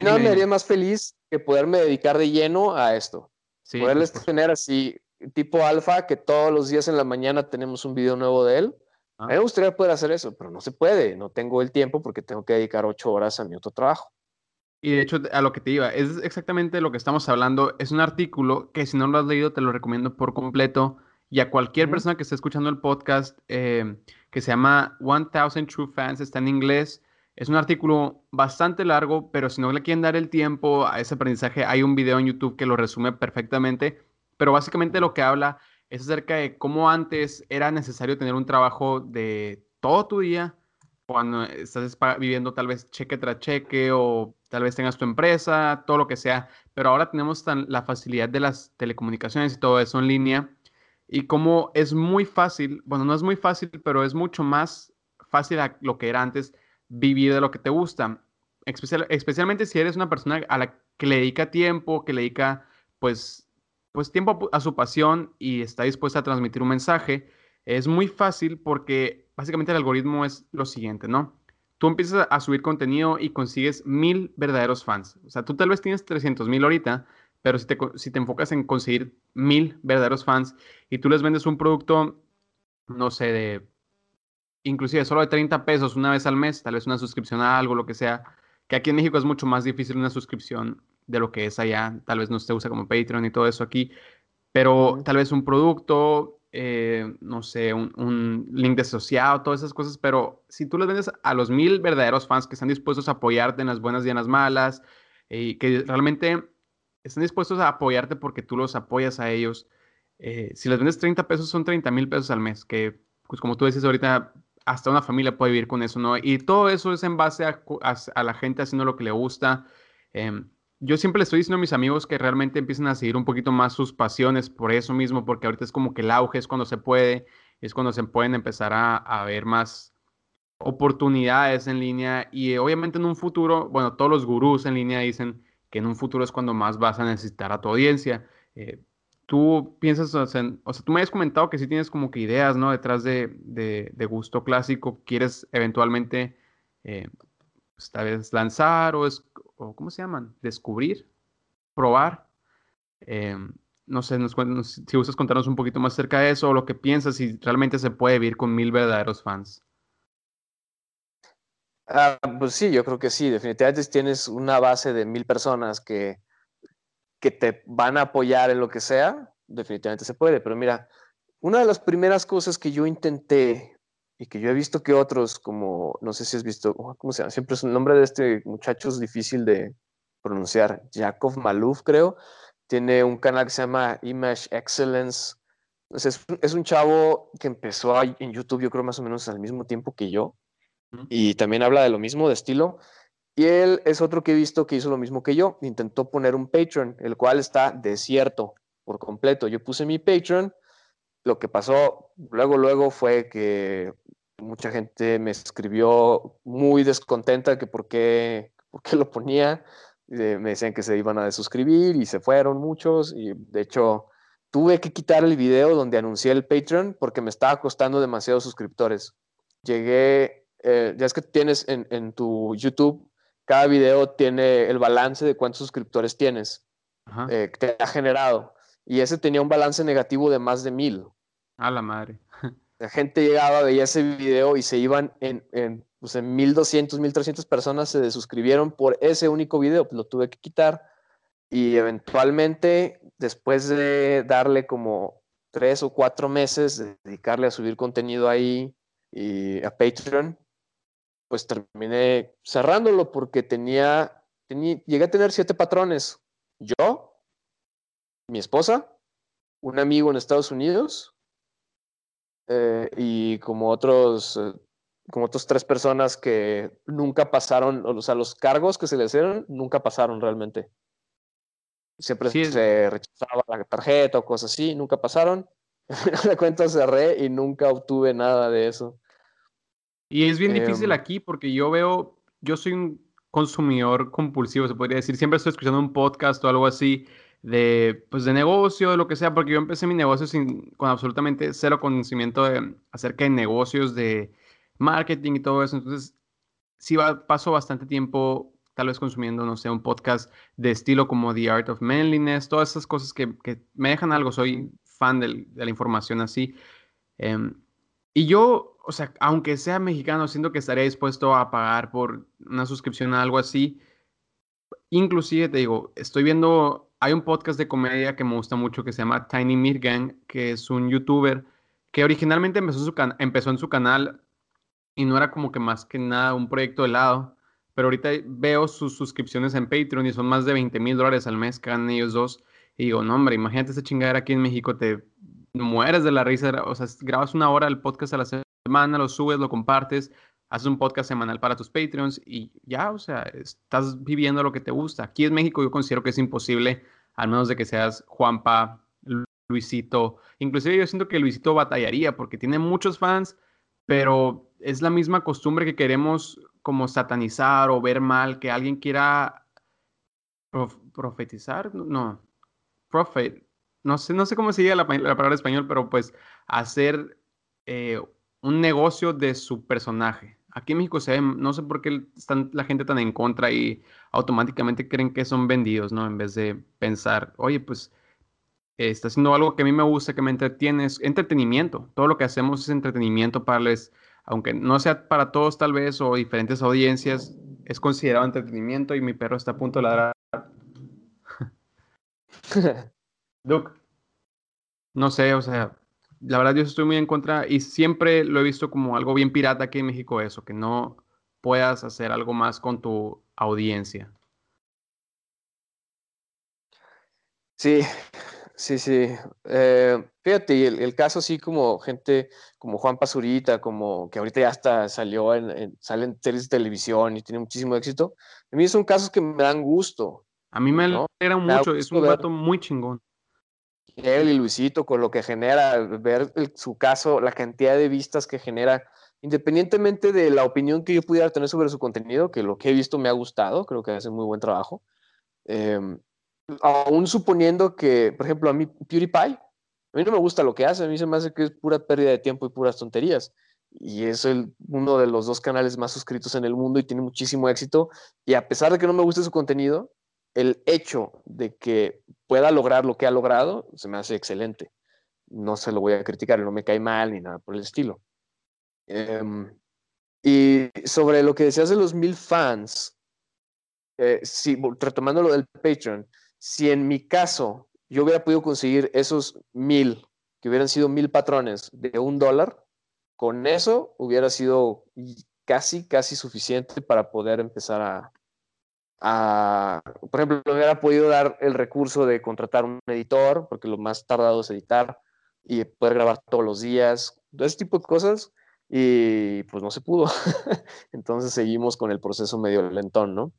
nada me haría más, feliz que poderme dedicar de lleno a esto. Sí, Poderles tener así, tipo alfa, que todos los días en la mañana tenemos un video nuevo de él. A mí me gustaría poder hacer eso, pero no se puede. No tengo el tiempo porque tengo que dedicar ocho horas a mi otro trabajo. Y de hecho, a lo que te iba, es exactamente lo que estamos hablando. Es un artículo que si no lo has leído, te lo recomiendo por completo. Y a cualquier persona que esté escuchando el podcast, eh, que se llama 1000 True Fans, está en inglés. Es un artículo bastante largo, pero si no le quieren dar el tiempo a ese aprendizaje, hay un video en YouTube que lo resume perfectamente. Pero básicamente lo que habla es acerca de cómo antes era necesario tener un trabajo de todo tu día, cuando estás viviendo tal vez cheque tras cheque o tal vez tengas tu empresa, todo lo que sea. Pero ahora tenemos la facilidad de las telecomunicaciones y todo eso en línea. Y cómo es muy fácil, bueno, no es muy fácil, pero es mucho más fácil a lo que era antes vivir de lo que te gusta. especialmente si eres una persona a la que le dedica tiempo, que le dedica pues, pues tiempo a su pasión y está dispuesta a transmitir un mensaje, es muy fácil porque básicamente el algoritmo es lo siguiente, ¿no? Tú empiezas a subir contenido y consigues mil verdaderos fans. O sea, tú tal vez tienes 300 mil ahorita, pero si te, si te enfocas en conseguir mil verdaderos fans y tú les vendes un producto, no sé, de inclusive solo de 30 pesos una vez al mes, tal vez una suscripción a algo, lo que sea, que aquí en México es mucho más difícil una suscripción de lo que es allá, tal vez no se usa como Patreon y todo eso aquí, pero tal vez un producto, eh, no sé, un, link de asociado, todas esas cosas, pero si tú les vendes a los mil verdaderos fans que están dispuestos a apoyarte en las buenas y en las malas, y que realmente están dispuestos a apoyarte porque tú los apoyas a ellos, eh, si les vendes 30 pesos son 30 mil pesos al mes, que pues como tú dices ahorita, hasta una familia puede vivir con eso, ¿no? Y todo eso es en base a, la gente haciendo lo que le gusta. Em, yo siempre le estoy diciendo a mis amigos que realmente empiecen a seguir un poquito más sus pasiones por eso mismo, porque ahorita es como que el auge es cuando se puede, es cuando se pueden empezar a, ver más oportunidades en línea y obviamente en un futuro, bueno, todos los gurús en línea dicen que en un futuro es cuando más vas a necesitar a tu audiencia. Eh, tú piensas, o sea, tú me habías comentado que sí tienes como que ideas, ¿no? Detrás de, gusto clásico, quieres eventualmente, eh, pues, tal vez lanzar o, es, o, ¿cómo se llaman? Descubrir, probar. Eh, no sé, nos, si gustas contarnos un poquito más acerca de eso o lo que piensas, si realmente se puede vivir con mil verdaderos fans. Ah, pues sí, yo creo que sí, definitivamente tienes una base de mil personas que que te van a apoyar en lo que sea, definitivamente se puede. Pero mira, una de las primeras cosas que yo intenté y que yo he visto que otros, como, no sé si has visto, oh, ¿cómo se llama? Siempre es un nombre de este muchacho es difícil de pronunciar, Jakov Maluf, creo. Tiene un canal que se llama Image Excellence. Entonces, es un chavo que empezó en YouTube, yo creo más o menos al mismo tiempo que yo. Y también habla de lo mismo, de estilo. Y él es otro que he visto que hizo lo mismo que yo. Intentó poner un Patreon, el cual está desierto por completo. Yo puse mi Patreon. Lo que pasó luego, luego fue que mucha gente me escribió muy descontenta que por qué, por qué lo ponía. me decían que se iban a desuscribir y se fueron muchos. Y de hecho, tuve que quitar el video donde anuncié el Patreon porque me estaba costando demasiados suscriptores. Llegué, eh, ya es que tienes en, en tu YouTube cada video tiene el balance de cuántos suscriptores tienes eh, que te ha generado. Y ese tenía un balance negativo de más de mil. A la madre. La gente llegaba, veía ese video y se iban en, en, pues en 1200, 1300 personas se desuscribieron por ese único video. Pues lo tuve que quitar y eventualmente, después de darle como tres o cuatro meses de dedicarle a subir contenido ahí y a Patreon, pues terminé cerrándolo porque tenía, tenía llegué a tener siete patrones. Yo, mi esposa, un amigo en Estados Unidos eh, y como otros, eh, como otros tres personas que nunca pasaron, o sea, los cargos que se les dieron nunca pasaron realmente. Siempre se rechazaba la tarjeta o cosas así, nunca pasaron. Al final de cuentas cerré y nunca obtuve nada de eso. Y es bien difícil em, aquí porque yo veo, yo soy un consumidor compulsivo, se podría decir. Siempre estoy escuchando un podcast o algo así de, pues, de negocio, de lo que sea, porque yo empecé mi negocio sin, con absolutamente cero conocimiento de, acerca de negocios, de marketing y todo eso. Entonces, sí va, paso bastante tiempo tal vez consumiendo, no sé, un podcast de estilo como The Art of Manliness, todas esas cosas que, que me dejan algo. Soy fan de la información así. Em, y yo, o sea, aunque sea mexicano, siento que estaría dispuesto a pagar por una suscripción a algo así. Inclusive, te digo, estoy viendo, hay un podcast de comedia que me gusta mucho que se llama Tiny Meat Gang, que es un youtuber que originalmente empezó, su empezó en su canal y no era como que más que nada un proyecto de lado, pero ahorita veo sus suscripciones en Patreon y son más de 20 mil dólares al mes que ganan ellos dos. Y digo, no, hombre, imagínate esa chingadera aquí en México, te mueres de la risa, o sea, grabas una hora el podcast a la semana, lo subes, lo compartes, haces un podcast semanal para tus Patreons y ya, o sea, estás viviendo lo que te gusta. Aquí en México yo considero que es imposible, al menos de que seas Juanpa, Luisito. Inclusive yo siento que Luisito batallaría porque tiene muchos fans, pero es la misma costumbre que queremos como satanizar o ver mal, que alguien quiera profetizar, no, profit, no sé, no sé cómo se diga la, palabra español, pero pues hacer eh, un negocio de su personaje. Aquí en México se ve, no sé por qué están la gente tan en contra y automáticamente creen que son vendidos, ¿no? En vez de pensar, oye, pues está haciendo algo que a mí me gusta, que me entretiene, es entretenimiento. Todo lo que hacemos es entretenimiento para les, aunque no sea para todos tal vez o diferentes audiencias, es considerado entretenimiento y mi perro está a punto de ladrar. Duke, no sé, o sea, la verdad yo estoy muy en contra y siempre lo he visto como algo bien pirata aquí en México eso, que no puedas hacer algo más con tu audiencia. Sí, sí, sí. Eh, fíjate, el, el, caso así como gente como Juan Pazurita, como que ahorita ya hasta salió en, sale en series de televisión y tiene muchísimo éxito, a mí son casos que me dan gusto. A mí me alegra mucho, es un gato muy chingón él y Luisito con lo que genera, ver su caso, la cantidad de vistas que genera, independientemente de la opinión que yo pudiera tener sobre su contenido, que lo que he visto me ha gustado, creo que hace muy buen trabajo. Em, aún suponiendo que, por ejemplo, a mí PewDiePie, a mí no me gusta lo que hace, a mí se me hace que es pura pérdida de tiempo y puras tonterías. Y es uno de los dos canales más suscritos en el mundo y tiene muchísimo éxito. Y a pesar de que no me guste su contenido, el hecho de que pueda lograr lo que ha logrado se me hace excelente. No se lo voy a criticar, no me cae mal ni nada por el estilo. Em, y sobre lo que decías de los mil fans, eh, si, retomando lo del Patreon, si en mi caso yo hubiera podido conseguir esos mil, que hubieran sido mil patrones de un dólar, con eso hubiera sido casi, casi suficiente para poder empezar a, por ejemplo, hubiera podido dar el recurso de contratar un editor, porque lo más tardado es editar y poder grabar todos los días, ese tipo de cosas, y pues no se pudo. Entonces seguimos con el proceso medio lentón, ¿no?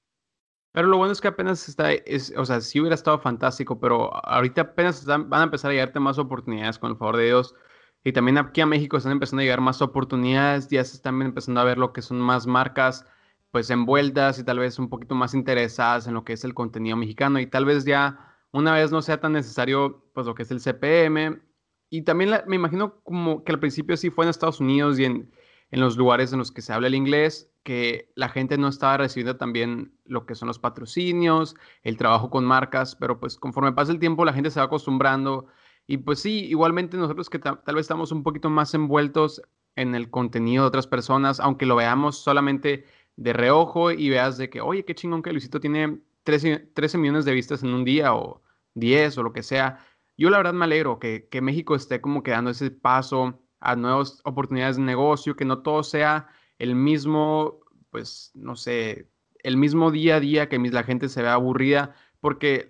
Pero lo bueno es que apenas está, es, o sea, sí hubiera estado fantástico, pero ahorita apenas van a empezar a llegarte más oportunidades con el favor de Dios. Y también aquí a México están empezando a llegar más oportunidades, ya se están empezando a ver lo que son más marcas pues envueltas y tal vez un poquito más interesadas en lo que es el contenido mexicano y tal vez ya una vez no sea tan necesario pues lo que es el CPM y también me imagino como que al principio sí fue en Estados Unidos y en, en los lugares en los que se habla el inglés que la gente no estaba recibiendo también lo que son los patrocinios, el trabajo con marcas, pero pues conforme pasa el tiempo la gente se va acostumbrando. Y pues sí, igualmente nosotros que tal vez estamos un poquito más envueltos en el contenido de otras personas, aunque lo veamos solamente de reojo y veas de que, oye, qué chingón que Luisito tiene 13, 13 millones de vistas en un día o 10 o lo que sea. Yo la verdad me alegro que, que México esté como quedando ese paso a nuevas oportunidades de negocio, que no todo sea el mismo, pues, no sé, el mismo día a día que la gente se vea aburrida, porque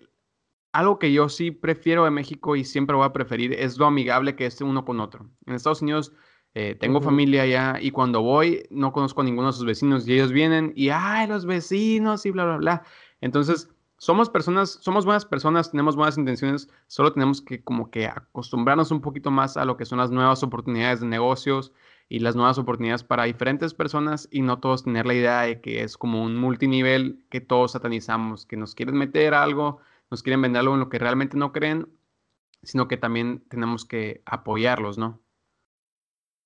algo que yo sí prefiero de México y siempre voy a preferir es lo amigable que es uno con otro. En Estados Unidos eh, tengo familia allá y cuando voy no conozco a ninguno de sus vecinos y ellos vienen y, ay, los vecinos y bla, bla, bla. Entonces, somos personas, somos buenas personas, tenemos buenas intenciones, solo tenemos que como que acostumbrarnos un poquito más a lo que son las nuevas oportunidades de negocios y las nuevas oportunidades para diferentes personas y no todos tener la idea de que es como un multinivel que todos satanizamos, que nos quieren meter algo nos quieren vender algo en lo que realmente no creen, sino que también tenemos que apoyarlos, ¿no?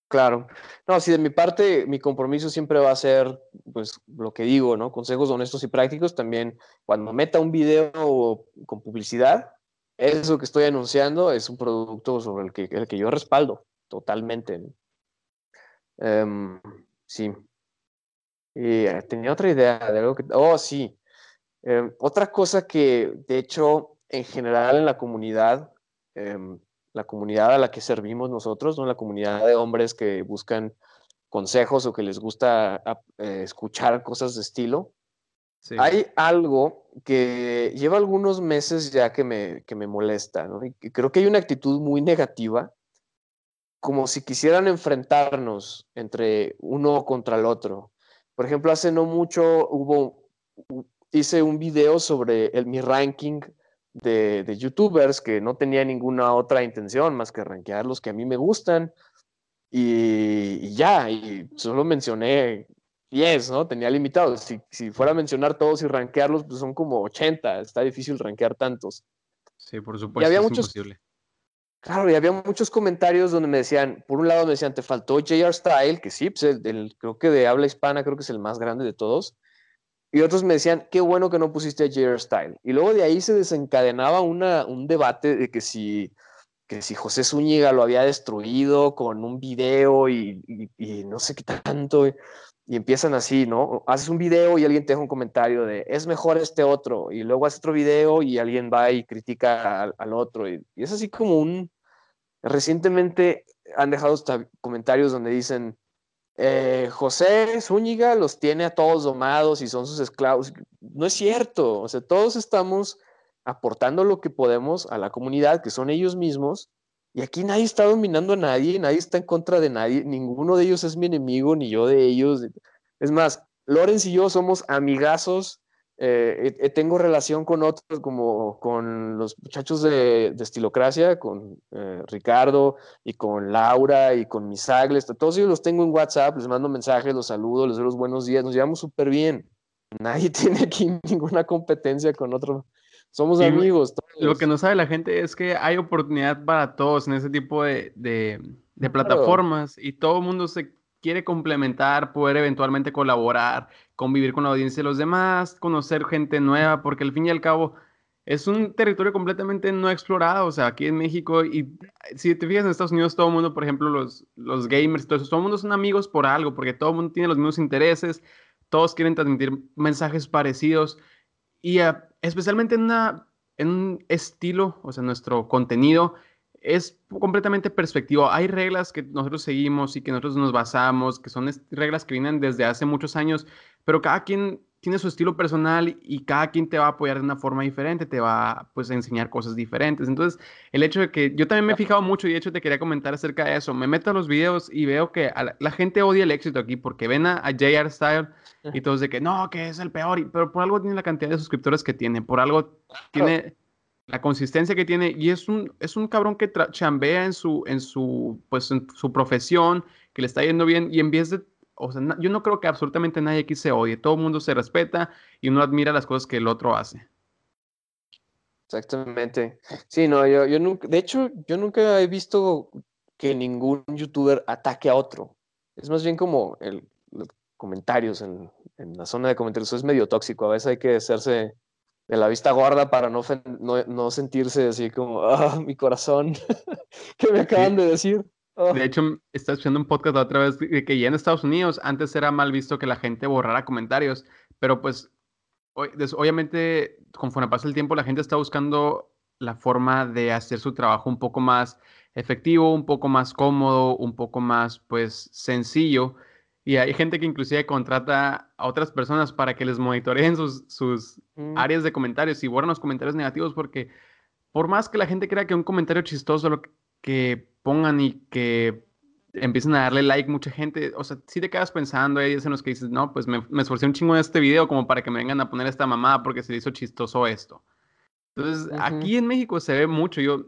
Claro. No, sí, de mi parte, mi compromiso siempre va a ser, pues, lo que digo, ¿no? Consejos honestos y prácticos. También, cuando meta un video con publicidad, eso que estoy anunciando es un producto sobre el que, el que yo respaldo totalmente. Em, sí. Y eh, tenía otra idea de algo que... Oh, sí. Em, otra cosa que, de hecho, en general en la comunidad, em, la comunidad a la que servimos nosotros, ¿no? la comunidad de hombres que buscan consejos o que les gusta eh, escuchar cosas de estilo, hay algo que lleva algunos meses ya que me, que me molesta, ¿no? y creo que hay una actitud muy negativa, como si quisieran enfrentarnos entre uno contra el otro. Por ejemplo, hace no mucho hubo hice un video sobre el, mi ranking de, youtubers que no tenía ninguna otra intención más que rankear los que a mí me gustan. Y, ya, y solo mencioné 10, ¿no? Tenía limitado. Si, si, fuera a mencionar todos y rankearlos, pues son como 80. Está difícil rankear tantos. Sí, por supuesto. había es muchos, imposible. Claro, y había muchos comentarios donde me decían, por un lado me decían, te faltó JR Style, que sí, pues creo que de habla hispana creo que es el más grande de todos. Y otros me decían, qué bueno que no pusiste a J.R. Style. Y luego de ahí se desencadenaba una, un debate de que si, que si José Zúñiga lo había destruido con un video y, no sé qué tanto. Y, empiezan así, ¿no? Haces un video y alguien te deja un comentario de, es mejor este otro. Y luego haces otro video y alguien va y critica al, otro. Y, y, es así como un... Recientemente han dejado comentarios donde dicen, eh, José Zúñiga los tiene a todos domados y son sus esclavos. No es cierto, o sea, todos estamos aportando lo que podemos a la comunidad, que son ellos mismos, y aquí nadie está dominando a nadie, nadie está en contra de nadie, ninguno de ellos es mi enemigo, ni yo de ellos. Es más, Lorenz y yo somos amigazos eh, eh, tengo relación con otros, como con los muchachos de, de Estilocracia, con eh, Ricardo y con Laura y con Misagles. Todos ellos los tengo en WhatsApp, les mando mensajes, los saludo, les doy los buenos días, nos llevamos súper bien. Nadie tiene aquí ninguna competencia con otro. Somos amigos. Lo que no sabe la gente es que hay oportunidad para todos en ese tipo de, de, de plataformas y todo el mundo se quiere complementar, poder eventualmente colaborar, convivir con la audiencia de los demás, conocer gente nueva, porque al fin y al cabo es un territorio completamente no explorado, o sea, aquí en México, y si te fijas en Estados Unidos, todo el mundo, por ejemplo, los, los gamers, todo eso, todo el mundo son amigos por algo, porque todo el mundo tiene los mismos intereses, todos quieren transmitir mensajes parecidos, y ah, especialmente en, en un estilo, o sea, nuestro contenido es completamente perspectivo. Hay reglas que nosotros seguimos y que nosotros nos basamos, que son reglas que vienen desde hace muchos años, pero cada quien tiene su estilo personal y cada quien te va a apoyar de una forma diferente, te va pues, a enseñar cosas diferentes. Entonces, el hecho de que yo también me he fijado mucho y de hecho te quería comentar acerca de eso, me meto a los videos y veo que la, gente odia el éxito aquí porque ven a, JR Style y todos de que no, que es el peor, pero por algo tiene la cantidad de suscriptores que tiene, por algo tiene la consistencia que tiene y es un, es un cabrón que chambea en su, en, su, pues, en su profesión, que le está yendo bien y en vez de, o sea, yo no creo que absolutamente nadie aquí se odie, todo el mundo se respeta y uno admira las cosas que el otro hace. Exactamente. Sí, no, yo, yo nunca, de hecho, yo nunca he visto que ningún youtuber ataque a otro. Es más bien como el, los comentarios en, en la zona de comentarios, es medio tóxico, a veces hay que hacerse de la vista gorda para no, no, sentirse así como, ah, mi corazón, ¿qué me acaban de decir? De ah. hecho, estaba escuchando un podcast otra vez de que ya en Estados Unidos antes era mal visto que la gente borrara comentarios, pero pues obviamente conforme pasa el tiempo la gente está buscando la forma de hacer su trabajo un poco más efectivo, un poco más cómodo, un poco más pues sencillo. Y hay gente que inclusive contrata a otras personas para que les monitoreen sus, sus mm. áreas de comentarios y borran los comentarios negativos porque por más que la gente crea que un comentario chistoso lo que pongan y que empiecen a darle like mucha gente, o sea, si te quedas pensando, hay días en los que dices, no, pues me, me, esforcé un chingo en este video como para que me vengan a poner esta mamada porque se hizo chistoso esto. Entonces, aquí en México se ve mucho, yo,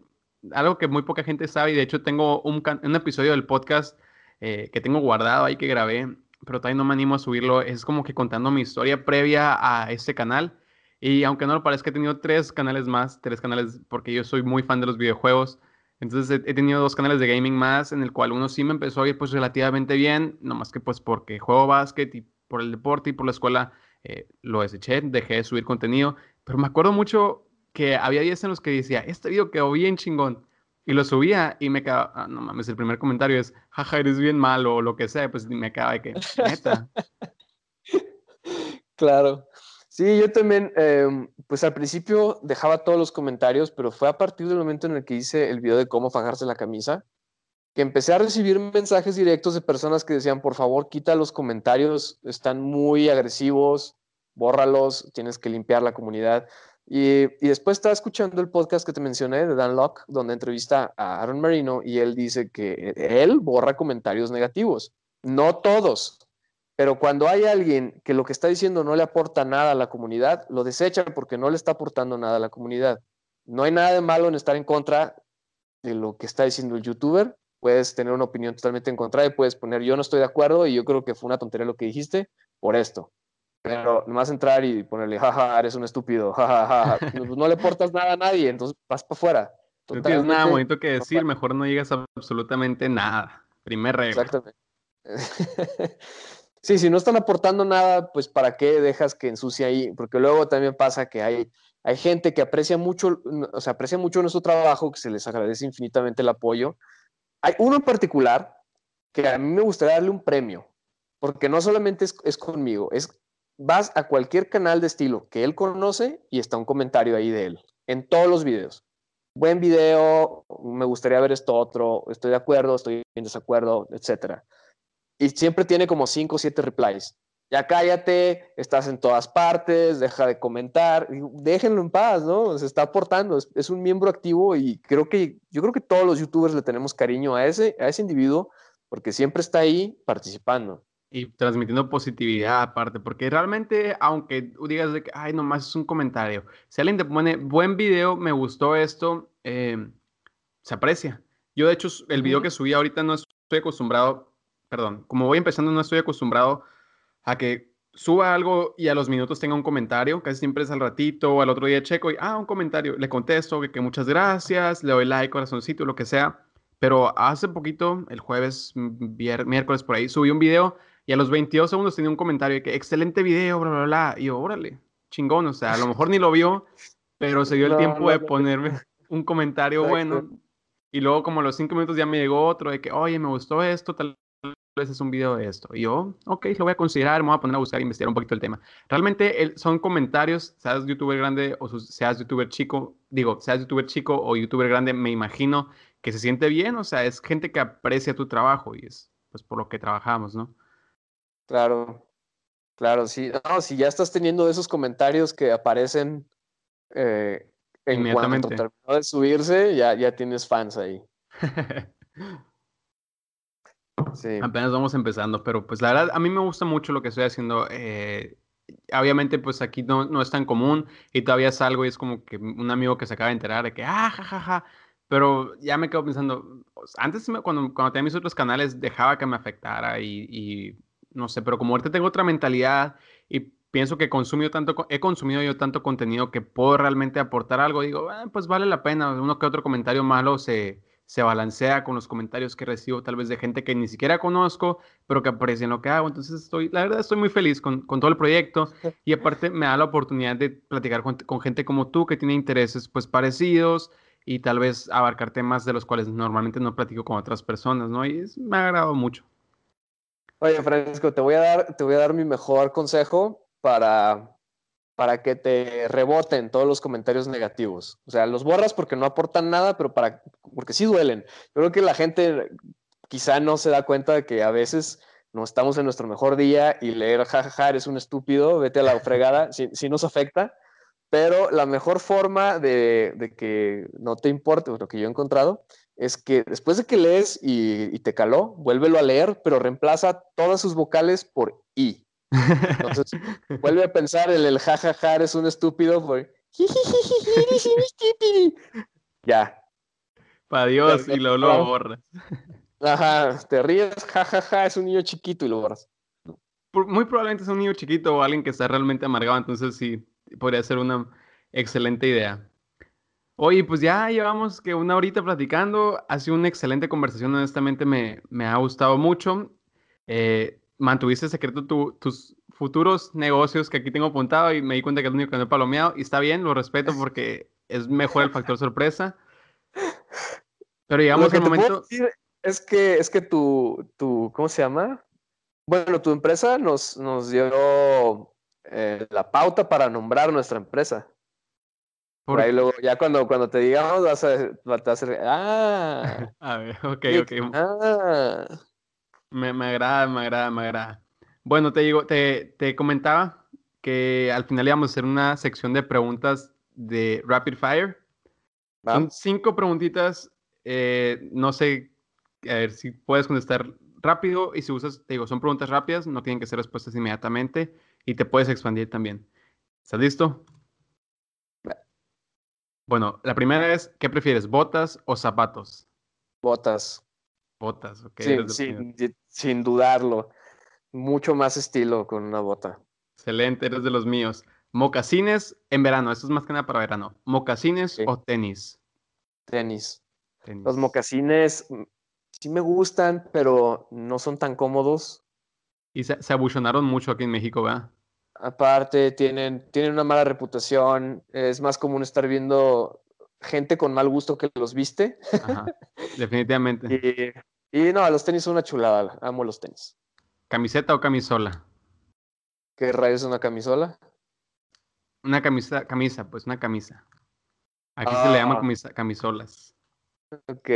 algo que muy poca gente sabe, y de hecho tengo un, un episodio del podcast eh, que tengo guardado ahí que grabé, pero todavía no me animo a subirlo, es como que contando mi historia previa a este canal. Y aunque no lo parezca, he tenido tres canales más, tres canales, porque yo soy muy fan de los videojuegos. Entonces he, tenido dos canales de gaming más, en el cual uno sí me empezó a ir pues relativamente bien, no más que pues porque juego básquet y por el deporte y por la escuela eh, lo deseché, dejé de subir contenido. Pero me acuerdo mucho que había días en los que decía, este video quedó bien chingón. Y lo subía y me quedaba, ah, no mames, el primer comentario es, jaja, eres bien malo o lo que sea, pues me quedaba de que, neta. claro. Sí, yo también, em, pues al principio dejaba todos los comentarios, pero fue a partir del momento en el que hice el video de cómo fajarse la camisa, que empecé a recibir mensajes directos de personas que decían, por favor, quita los comentarios, están muy agresivos, bórralos, tienes que limpiar la comunidad. Y, después estaba escuchando el podcast que te mencioné de Dan Locke, donde entrevista a Aaron Marino y él dice que él borra comentarios negativos. No todos, pero cuando hay alguien que lo que está diciendo no le aporta nada a la comunidad, lo desecha porque no le está aportando nada a la comunidad. No hay nada de malo en estar en contra de lo que está diciendo el youtuber. Puedes tener una opinión totalmente en contra y puedes poner yo no estoy de acuerdo y yo creo que fue una tontería lo que dijiste por esto. Pero nomás entrar y ponerle, jaja, eres un estúpido, jajaja, no, le aportas nada a nadie, entonces vas para afuera. No tienes nada bonito que decir, mejor no llegas a absolutamente nada. Primer regla. Exactamente. sí, si no están aportando nada, pues para qué dejas que ensucie ahí, porque luego también pasa que hay, hay gente que aprecia mucho, o sea, aprecia mucho nuestro trabajo, que se les agradece infinitamente el apoyo. Hay uno en particular que a mí me gustaría darle un premio, porque no solamente es, es conmigo, es vas a cualquier canal de estilo que él conoce y está un comentario ahí de él, en todos los videos. Buen video, me gustaría ver esto otro, estoy de acuerdo, estoy en desacuerdo, etc. Y siempre tiene como 5 o 7 replies. Ya cállate, estás en todas partes, deja de comentar, déjenlo en paz, ¿no? Se está aportando, es, un miembro activo y creo que yo creo que todos los youtubers le tenemos cariño a ese, a ese individuo porque siempre está ahí participando. Y transmitiendo positividad aparte, porque realmente, aunque digas de que, ay, nomás es un comentario, si alguien te pone, buen video, me gustó esto, em, se aprecia. Yo, de hecho, el video que subí ahorita no estoy acostumbrado, perdón, como voy empezando, no estoy acostumbrado a que suba algo y a los minutos tenga un comentario, casi siempre es al ratito o al otro día checo y, ah, un comentario, le contesto que, que muchas gracias, le doy like, corazoncito, lo que sea. Pero hace poquito, el jueves, miércoles por ahí, subí un video y a los 22 segundos tenía un comentario de que excelente video, bla, bla, bla. Y yo, órale, chingón. O sea, a lo mejor ni lo vio, pero se dio el tiempo de ponerme un comentario bueno. Y luego, como a los cinco minutos, ya me llegó otro de que, oye, me gustó esto, tal vez es un video de esto. Y yo, ok, lo voy a considerar, me voy a poner a buscar e investigar un poquito el tema. Realmente son comentarios, seas youtuber grande o seas youtuber chico, digo, seas youtuber chico o youtuber grande, me imagino que se siente bien, o sea, es gente que aprecia tu trabajo y es pues por lo que trabajamos, ¿no? Claro, claro, sí. No, si ya estás teniendo esos comentarios que aparecen eh, en cuanto terminó de subirse, ya, ya tienes fans ahí. sí. Apenas vamos empezando, pero pues la verdad, a mí me gusta mucho lo que estoy haciendo. Eh, obviamente, pues aquí no, no, es tan común y todavía salgo y es como que un amigo que se acaba de enterar de que, ah, jajaja. Pero ya me quedo pensando, antes cuando, cuando tenía mis otros canales dejaba que me afectara y no sé, pero como ahorita tengo otra mentalidad y pienso que consumido tanto, he consumido yo tanto contenido que puedo realmente aportar algo, digo, ah, pues vale la pena, uno que otro comentario malo se, se balancea con los comentarios que recibo tal vez de gente que ni siquiera conozco, pero que aprecian lo que hago. Entonces estoy, la verdad estoy muy feliz con, con todo el proyecto y aparte me da la oportunidad de platicar con, con, gente como tú que tiene intereses pues parecidos y tal vez abarcar temas de los cuales normalmente no platico con otras personas, ¿no? Y es, me ha agradado mucho. Oye, Francisco, te voy a dar, te voy a dar mi mejor consejo para para que te reboten todos los comentarios negativos. O sea, los borras porque no aportan nada, pero para, porque sí duelen. Yo creo que la gente quizá no se da cuenta de que a veces no estamos en nuestro mejor día y leer jajaja, eres un estúpido, vete a la fregada, sí, nos afecta, pero la mejor forma de, que no te importe, lo que yo he encontrado, es que después de que lees y, y te caló, vuélvelo a leer, pero reemplaza todas sus vocales por i. Entonces, vuelve a pensar el, el jajaja, eres un estúpido, pues. Ya. Para Dios, y luego lo borras. Ajá, te ríes, jajaja, es un niño chiquito y lo borras. Muy probablemente es un niño chiquito o alguien que está realmente amargado, entonces sí, podría ser una excelente idea. Oye, pues ya llevamos que una horita platicando, ha sido una excelente conversación, honestamente me, me ha gustado mucho. Eh, mantuviste secreto tus futuros negocios que aquí tengo apuntado y me di cuenta que es el único que no he palomeado y está bien, lo respeto porque es mejor el factor sorpresa. Pero llegamos al momento... Es que, es que tu, tu, ¿cómo se llama? Bueno, tu empresa nos, nos dio eh, la pauta para nombrar nuestra empresa. Por ahí luego, ya cuando, cuando te digamos, vas a, vas a hacer, ah. A ver, ok, ok. Ah. Me, me, agrada, me agrada, me agrada. Bueno, te digo, te, te comentaba que al final íbamos a hacer una sección de preguntas de Rapid Fire. Son cinco preguntitas. Eh, no sé, a ver si puedes contestar rápido y si usas, te digo, son preguntas rápidas, no tienen que ser respuestas inmediatamente y te puedes expandir también. ¿Estás listo? Bueno, la primera es, ¿qué prefieres, botas o zapatos? Botas. Botas, ok. sin, dudarlo. Mucho más estilo con una bota. Excelente, eres de los míos. Mocasines en verano, esto es más que nada para verano. ¿Mocasines o tenis? tenis? Los mocasines mm, sí me gustan, pero no son tan cómodos. Y se, se abuchonaron mucho aquí en México, ¿verdad? Aparte, tienen, tienen una mala reputación. Es más común estar viendo gente con mal gusto que los viste. definitivamente. y, no, los tenis son una chulada. Amo los tenis. ¿Camiseta o camisola? ¿Qué rayos es una camisola? Una camisa, camisa, pues una camisa. Aquí se le llama ah. camisa, camisolas. Ok.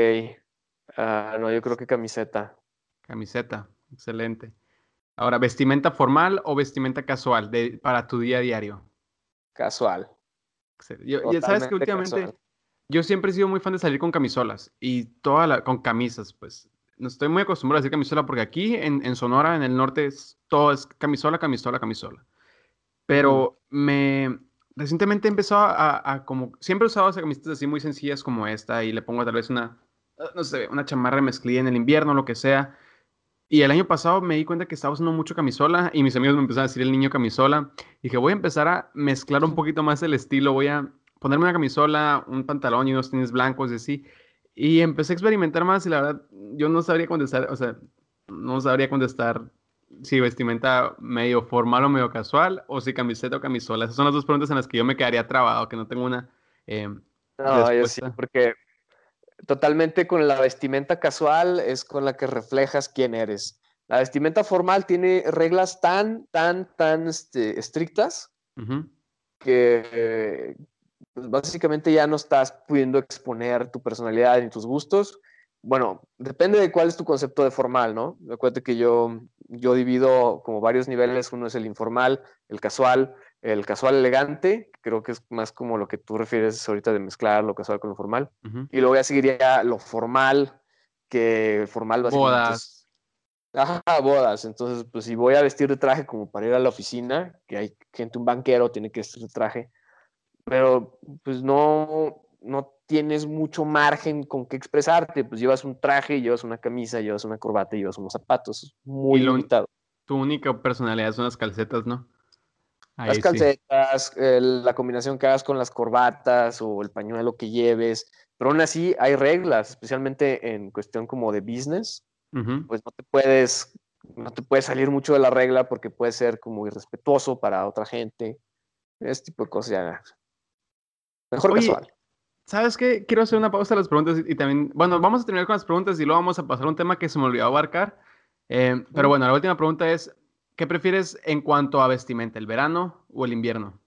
Ah, no, yo creo que camiseta. Camiseta, excelente. Ahora, ¿vestimenta formal o vestimenta casual de, para tu día a diario? Casual. Yo, sabes que últimamente yo siempre he sido muy fan de salir con camisolas y toda la, con camisas, pues. No estoy muy acostumbrado a decir camisola porque aquí en, en Sonora, en el norte, es, todo es camisola, camisola, camisola. Pero me recientemente he empezado a, a, como siempre he usado esas camisetas así muy sencillas como esta y le pongo tal vez una no sé, una chamarra mezclilla en el invierno, lo que sea. Y el año pasado me di cuenta que estaba usando mucho camisola y mis amigos me empezaron a decir el niño camisola. Y dije, voy a empezar a mezclar un poquito más el estilo, voy a ponerme una camisola, un pantalón y unos tenis blancos y así. Y empecé a experimentar más y la verdad, yo no sabría contestar, o sea, no sabría contestar si vestimenta medio formal o medio casual o si camiseta o camisola. Esas son las dos preguntas en las que yo me quedaría trabado, que no tengo una. Eh, no, yo sí, porque totalmente con la vestimenta casual es con la que reflejas quién eres. La vestimenta formal tiene reglas tan, tan, tan este, estrictas que, pues básicamente ya no estás pudiendo exponer tu personalidad ni tus gustos. Bueno, depende de cuál es tu concepto de formal, ¿no? Acuérdate que yo, yo divido como varios niveles. Uno es el informal, el casual, el casual elegante, creo que es más como lo que tú refieres ahorita de mezclar lo casual con lo formal. Y luego ya seguiría lo formal, que formal básicamente Bodas. Ajá, bodas. Entonces, pues si voy a vestir de traje como para ir a la oficina, que hay gente, un banquero tiene que vestir de traje, pero pues no, no tienes mucho margen con qué expresarte, pues llevas un traje, llevas una camisa, llevas una corbata, llevas unos zapatos, muy limitado. Tu única personalidad son las calcetas, ¿no? Las calcetas, la combinación que hagas con las corbatas o el pañuelo que lleves, pero aún así hay reglas, especialmente en cuestión como de business, pues no te puedes no te puedes salir mucho de la regla porque puede ser como irrespetuoso para otra gente. Ese tipo de cosas ya. Mejor casual. ¿Sabes qué? Quiero hacer una pausa a las preguntas y, también, bueno, vamos a terminar con las preguntas y luego vamos a pasar a un tema que se me olvidó abarcar. Eh, pero bueno, la última pregunta es, ¿qué prefieres en cuanto a vestimenta, el verano o el invierno?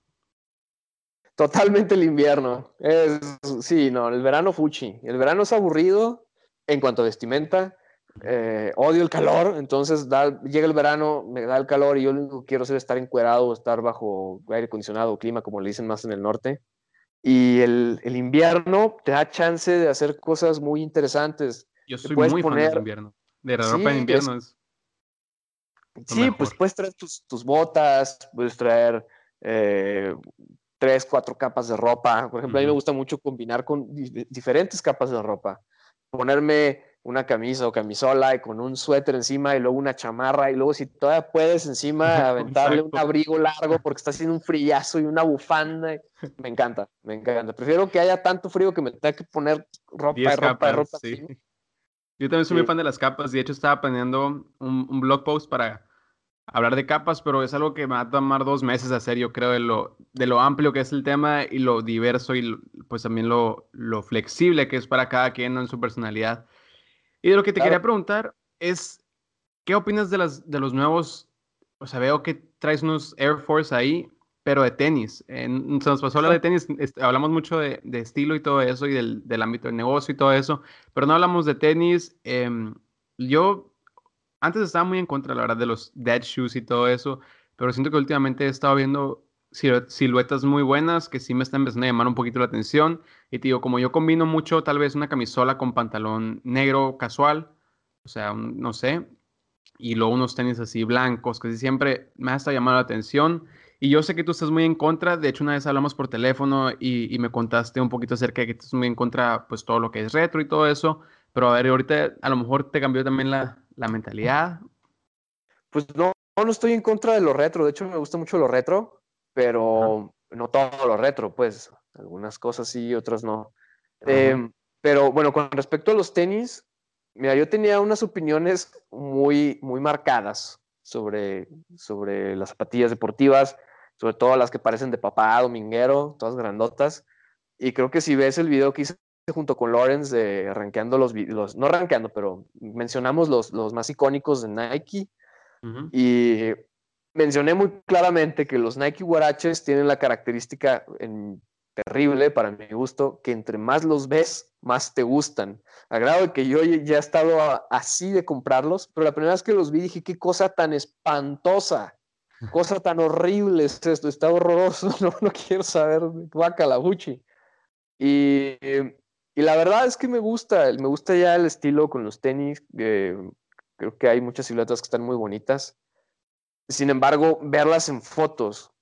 Totalmente el invierno. Es, sí, no, el verano fuchi. El verano es aburrido en cuanto a vestimenta. Eh, odio el calor, entonces llega el verano, me da el calor y yo lo único que quiero hacer es estar encuerado, estar bajo aire acondicionado o clima, como le dicen más en el norte. Y el, el, invierno te da chance de hacer cosas muy interestes. Yo soy muy fan del invierno. De la ropa de invierno es... Sí, pues puedes traer tus, tus botas, puedes traer eh, tres, cuatro capas de ropa. Por ejemplo, a mí me gusta mucho combinar con diferentes capas de ropa. Ponerme una camisa o camisola y con un suéter encima y luego una chamarra y luego si todavía puedes encima aventarle un abrigo largo porque está haciendo un frillazo y una bufanda. Me encanta, me encanta. Prefiero que haya tanto frío que me tenga que poner ropa y ropa ropa. Yo también soy muy fan de las capas. De hecho, estaba planeando un, blog post para hablar de capas, pero es algo que me va a tomar dos meses hacer, yo creo, de lo, de lo amplio que es el tema y lo diverso y pues también lo, lo flexible que es para cada quien en su personalidad. Y de lo que te quería preguntar es, ¿qué opinas de, las, de los nuevos? O sea, veo que traes unos Air Force ahí, pero de tenis. se nos pasó hablar de tenis, hablamos mucho de, de, estilo y todo eso, y del, del, ámbito del negocio y todo eso, pero no hablamos de tenis. Em, yo antes estaba muy en contra, la verdad, de los dead shoes y todo eso, pero siento que últimamente he estado viendo siluetas muy buenas que sí me están empezando a llamar un poquito la atención. Y te digo, como yo combino mucho tal vez una camisola con pantalón negro casual, o sea, no sé, y luego unos tenis así blancos, que siempre me ha estado llamando la atención. Y yo sé que tú estás muy en contra, de hecho una vez hablamos por teléfono y, me contaste un poquito acerca de que estás muy en contra, pues todo lo que es retro y todo eso, pero a ver, ahorita a lo mejor te cambió también la, la mentalidad. Pues no, no estoy en contra de lo retro, de hecho me gusta mucho lo retro, pero no todo lo retro, pues algunas cosas sí, otras no. Em, pero bueno, con respecto a los tenis, mira, yo tenía unas opiniones muy, muy marcadas sobre, sobre las zapatillas deportivas, sobre todo las que parecen de papá dominguero, todas grandotas. Y creo que si ves el video que hice junto con Lawrence de rankeando los, los no rankeando, pero mencionamos los, los más icónicos de Nike. Y mencioné muy claramente que los Nike Huaraches tienen la característica terrible para mi gusto, que entre más los ves, más te gustan. A que yo ya he estado así de comprarlos, pero la primera vez que los vi dije, qué cosa tan espantosa, cosa tan horrible es esto, está horroroso, no, no quiero saber, la Y, y la verdad es que me gusta, me gusta ya el estilo con los tenis, eh, creo que hay muchas siluetas que están muy bonitas. Sin embargo, verlas en fotos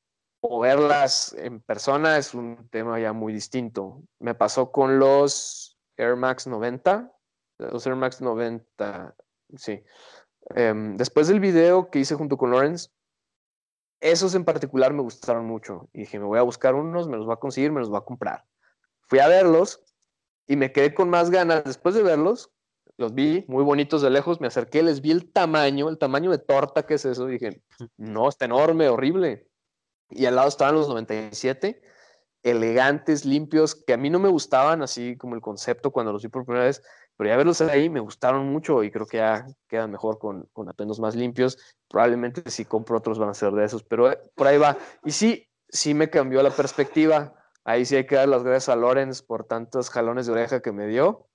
o verlas en persona es un tema ya muy distinto. Me pasó con los Air Max 90, los Air Max 90, sí. Em, después del video que hice junto con Lawrence, esos en particular me gustaron mucho. Y dije, me voy a buscar unos, me los voy a conseguir, me los voy a comprar. Fui a verlos y me quedé con más ganas después de verlos los vi muy bonitos de lejos, me acerqué, les vi el tamaño, el tamaño de torta que es eso, dije, no, está enorme, horrible. Y al lado estaban los 97, elegantes, limpios, que a mí no me gustaban, así como el concepto cuando los vi por primera vez, pero ya verlos ahí me gustaron mucho y creo que ya quedan mejor con, con atuendos más limpios. Probablemente si compro otros van a ser de esos, pero eh, por ahí va. Y sí, sí me cambió la perspectiva. Ahí sí hay que dar las gracias a Lorenz por tantos jalones de oreja que me dio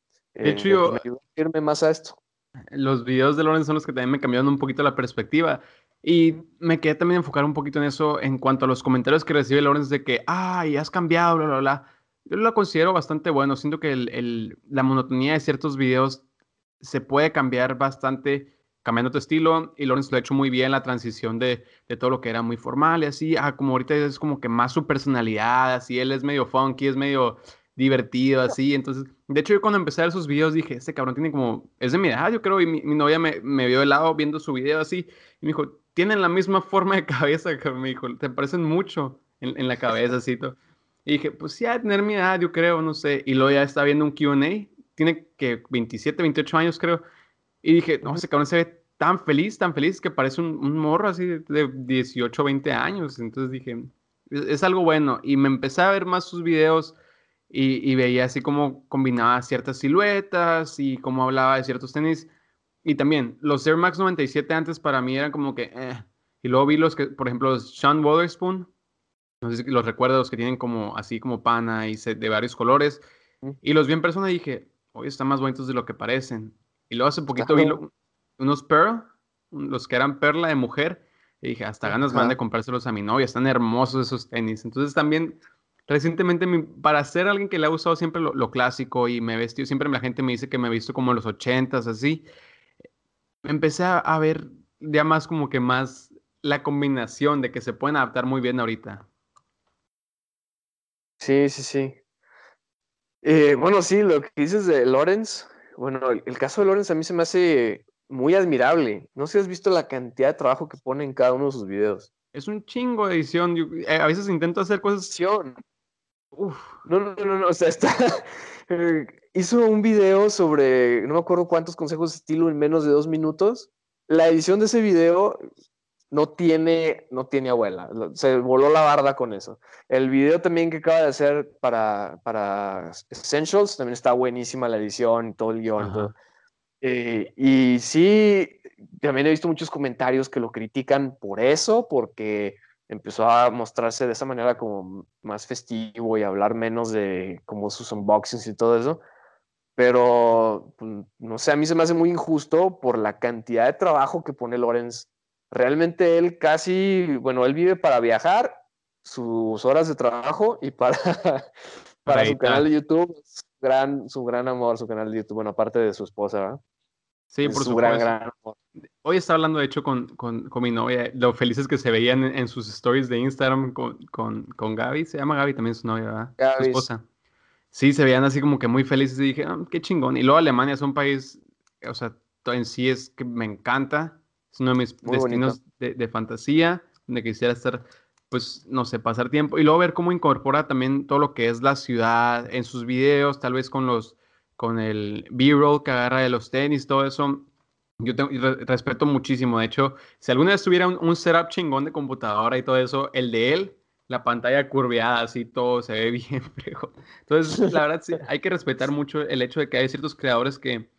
de hecho, yo, me ayudó a irme más a esto. Los videos de Lorenz son los que también me cambiaron un poquito la perspectiva. Y me quedé también enfocar un poquito en eso en cuanto a los comentarios que recibe Lorenz de que, ay, has cambiado, bla, bla, bla. Yo lo considero bastante bueno. Siento que el, la monotonía de ciertos videos se puede cambiar bastante cambiando tu estilo. Y Lorenz lo ha hecho muy bien, la transición de, de, todo lo que era muy formal y así, a como ahorita es como que más su personalidad, así él es medio funky, es medio divertido, así. Entonces, de hecho, yo cuando empecé a ver sus videos dije, este cabrón tiene como, es de mi edad, yo creo, y mi, novia me, me, vio de lado viendo su video así, y me dijo, tienen la misma forma de cabeza que me dijo, te parecen mucho en, en la cabeza, Y dije, pues sí, a tener mi edad, yo creo, no sé. Y luego ya está viendo un QA, tiene que 27, 28 años, creo. Y dije, no, ese cabrón se ve tan feliz, tan feliz que parece un, un morro así de 18, 20 años. Entonces dije, es, algo bueno. Y me empecé a ver más sus videos y, y, veía así como combinaba ciertas siluetas y cómo hablaba de ciertos tenis. Y también, los Air Max 97 antes para mí eran como que, eh. Y luego vi los que, por ejemplo, los Sean Wotherspoon, no sé si los recuerdo, los que tienen como así como pana y de varios colores. Y los vi en persona y dije, hoy están más bonitos de lo que parecen. Y luego hace poquito vi unos Pearl, los que eran perla de mujer, y dije, hasta ganas van de comprárselos a mi novia, están hermosos esos tenis. Entonces también, recientemente, para ser alguien que le ha usado siempre lo, clásico y me he vestido, siempre la gente me dice que me he visto como los ochentas, así, empecé a, ver ya más como que más la combinación de que se pueden adaptar muy bien ahorita. Sí, sí, sí. Eh, bueno, sí, lo que dices de Lorenz, bueno, el, caso de Lorenz a mí se me hace muy admirable. No sé si has visto la cantidad de trabajo que pone en cada uno de sus videos. Es un chingo de edición. Eh, a veces intento hacer cosas. Uf. No, no, no, no. O sea, está. hizo un video sobre. No me acuerdo cuántos consejos de estilo en menos de dos minutos. La edición de ese video no tiene, no tiene abuela. Se voló la barda con eso. El video también que acaba de hacer para, para Essentials también está buenísima la edición, todo el guion. Eh, y sí, también he visto muchos comentarios que lo critican por eso, porque empezó a mostrarse de esa manera como más festivo y hablar menos de como sus unboxings y todo eso. Pero, pues, no sé, a mí se me hace muy injusto por la cantidad de trabajo que pone Lorenz realmente él casi, bueno, él vive para viajar, sus horas de trabajo y para, para su canal de YouTube, su gran, su gran amor, su canal de YouTube, bueno, aparte de su esposa, ¿verdad? Sí, por su gran, gran amor. Hoy estaba hablando, de hecho, con, con, con, mi novia, lo felices que se veían en, sus stories de Instagram con, con, con, Gaby, se llama Gaby también su novia, ¿verdad? Su esposa. Sí, se veían así como que muy felices y dije, ah, qué chingón. Y luego Alemania es un país, o sea, en sí es que me encanta es uno de mis destinos de, fantasía, donde quisiera estar, pues, no sé, pasar tiempo. Y luego ver cómo incorpora también todo lo que es la ciudad en sus videos, tal vez con los, con el B-roll que agarra de los tenis, todo eso. Yo respeto muchísimo. De hecho, si alguna vez tuviera un, setup chingón de computadora y todo eso, el de él, la pantalla curveada, así todo se ve bien. Entonces, la verdad, sí, hay que respetar mucho el hecho de que hay ciertos creadores que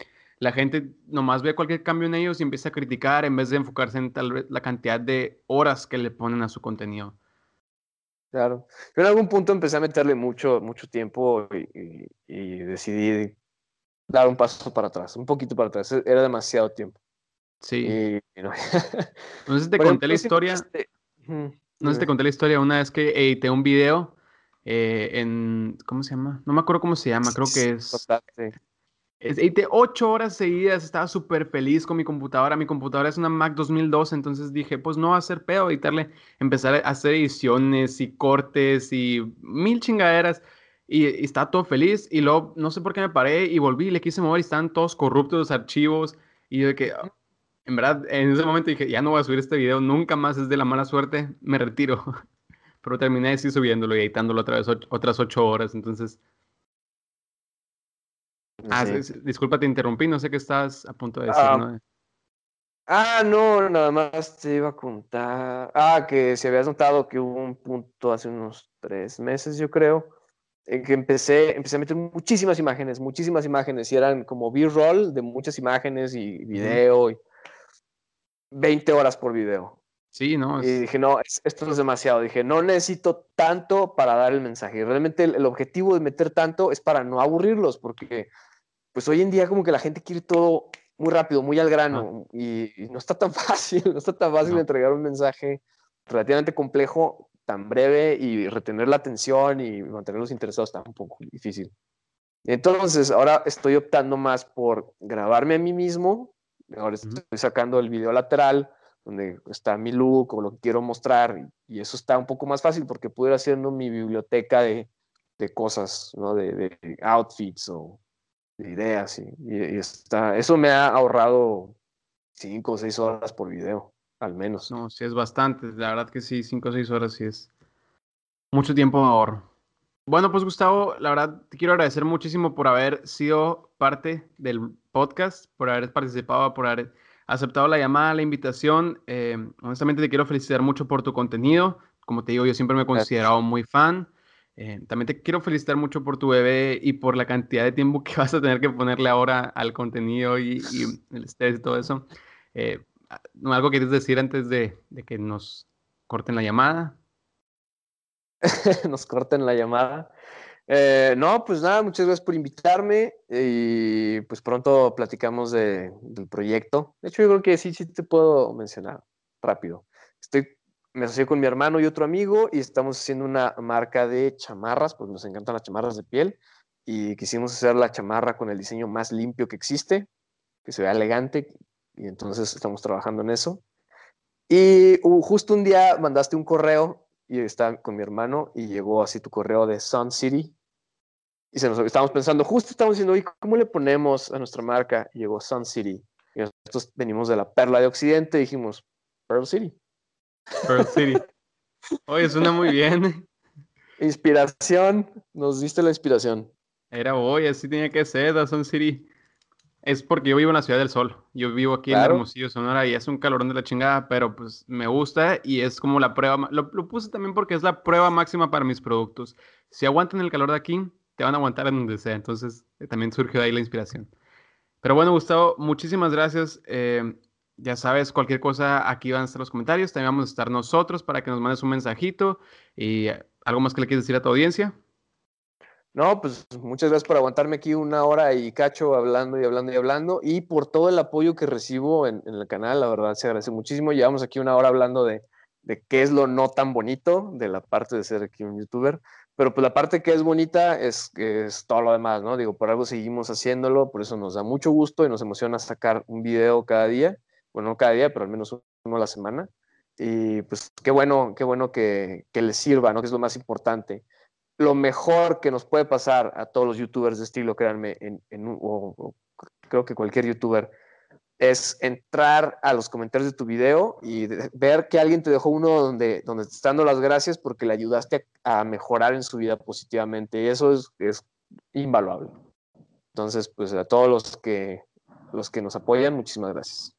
la gente nomás ve cualquier cambio en ellos y empieza a criticar en vez de enfocarse en tal vez la cantidad de horas que le ponen a su contenido. Claro. Yo en algún punto empecé a meterle mucho, mucho tiempo y, decidí dar un paso para atrás, un poquito para atrás. Era demasiado tiempo. Sí. no. si te conté la historia. Este, no sé si te conté la historia una vez que edité un video eh, en. ¿Cómo se llama? No me acuerdo cómo se llama, creo que es. Edité ocho horas seguidas, estaba súper feliz con mi computadora. Mi computadora es una Mac 2002, entonces dije, pues no va a ser pedo editarle, empezar a hacer ediciones y cortes y mil chingaderas. Y, estaba todo feliz. Y luego, no sé por qué me paré y volví, le quise mover y estaban todos corruptos los archivos. Y yo de que, en verdad, en ese momento dije, ya no voy a subir este video, nunca más es de la mala suerte, me retiro. Pero terminé así subiéndolo y editándolo otra vez otras ocho horas. Entonces, Ah, disculpa, te interrumpí, no sé qué estás a punto de decir, ah, ¿no? Ah, no, nada más te iba a contar. Ah, que si habías notado que hubo un punto hace unos tres meses, yo creo, en que empecé, empecé a meter muchísimas imágenes, muchísimas imágenes, y eran como B-roll de muchas imágenes y video, y 20 horas por video. Sí, ¿no? Y dije, no, esto es demasiado. Dije, no necesito tanto para dar el mensaje. Realmente el objetivo de meter tanto es para no aburrirlos, porque pues hoy en día como que la gente quiere todo muy rápido, muy al grano, y, no está tan fácil, no está tan fácil entregar un mensaje relativamente complejo, tan breve, y retener la atención y mantenerlos interesados está un poco difícil. Entonces, ahora estoy optando más por grabarme a mí mismo, ahora estoy sacando el video lateral, donde está mi look o lo que quiero mostrar, y eso está un poco más fácil porque puedo ir haciendo mi biblioteca de, de cosas, ¿no? de, de outfits o ideas y, está, eso me ha ahorrado cinco o seis horas por video. al menos. No, sí es bastante. La verdad que sí, cinco o seis horas sí es mucho tiempo de ahorro. Bueno, pues Gustavo, la verdad te quiero agradecer muchísimo por haber sido parte del podcast, por haber participado, por haber aceptado la llamada, la invitación. Eh, honestamente te quiero felicitar mucho por tu contenido. Como te digo, yo siempre me he considerado muy fan. Eh, también te quiero felicitar mucho por tu bebé y por la cantidad de tiempo que vas a tener que ponerle ahora al contenido y, el estrés y todo eso. Eh, ¿Algo quieres decir antes de, de que nos corten la llamada? nos corten la llamada. Eh, no, pues nada, muchas gracias por invitarme y pues pronto platicamos de, del proyecto. De hecho, yo creo que sí, sí te puedo mencionar rápido. Estoy, me asocié con mi hermano y otro amigo y estamos haciendo una marca de chamarras, pues nos encantan las chamarras de piel y quisimos hacer la chamarra con el diseño más limpio que existe, que se vea elegante y entonces estamos trabajando en eso. Y uh, justo un día mandaste un correo y estaba con mi hermano y llegó así tu correo de Sun City. Y se nos, estábamos pensando, justo estamos diciendo, ¿y cómo le ponemos a nuestra marca? Y llegó Sun City. Y nosotros venimos de la perla de Occidente y dijimos, Pearl City. Pearl City. Oye, suena muy bien. Inspiración, nos diste la inspiración. Era hoy, así tenía que ser, Sun City. Es porque yo vivo en la Ciudad del Sol. Yo vivo aquí en Hermosillo, Sonora, y es un calorón de la chingada, pero pues me gusta y es como la prueba. Lo, puse también porque es la prueba máxima para mis productos. Si aguantan el calor de aquí, te van a aguantar en donde sea. Entonces eh, también surgió de ahí la inspiración. Pero bueno, Gustavo, muchísimas gracias. Eh, ya sabes, cualquier cosa, aquí van a estar los comentarios. También vamos a estar nosotros para que nos mandes un mensajito. Y eh, algo más que le quieres decir a tu audiencia. No, pues muchas gracias por aguantarme aquí una hora y cacho hablando y hablando y hablando y por todo el apoyo que recibo en, el canal, la verdad se agradece muchísimo. Llevamos aquí una hora hablando de, de, qué es lo no tan bonito de la parte de ser aquí un youtuber, pero pues la parte que es bonita es, es todo lo demás, ¿no? Digo, por algo seguimos haciéndolo, por eso nos da mucho gusto y nos emociona sacar un video cada día, bueno, no cada día, pero al menos uno a la semana. Y pues qué bueno, qué bueno que, que les sirva, ¿no? Que es lo más importante lo mejor que nos puede pasar a todos los youtubers de estilo, créanme, en, o, creo que cualquier youtuber, es entrar a los comentarios de tu video y ver que alguien te dejó uno donde, donde te está dando las gracias porque le ayudaste a, mejorar en su vida positivamente. Y eso es, es, invaluable. Entonces, pues a todos los que, los que nos apoyan, muchísimas gracias.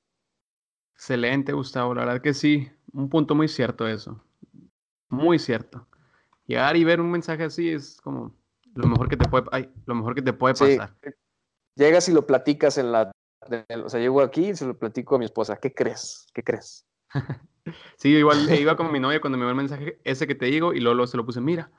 Excelente, Gustavo. La verdad que sí, un punto muy cierto eso. Muy cierto llegar y ver un mensaje así es como lo mejor que te puede, ay, lo mejor que te puede pasar. Llegas y lo platicas en la, o sea, llego aquí y se lo platico a mi esposa, ¿qué crees? ¿Qué crees? sí, igual iba con mi novia cuando me dio el mensaje ese que te digo y luego, se lo puse, mira.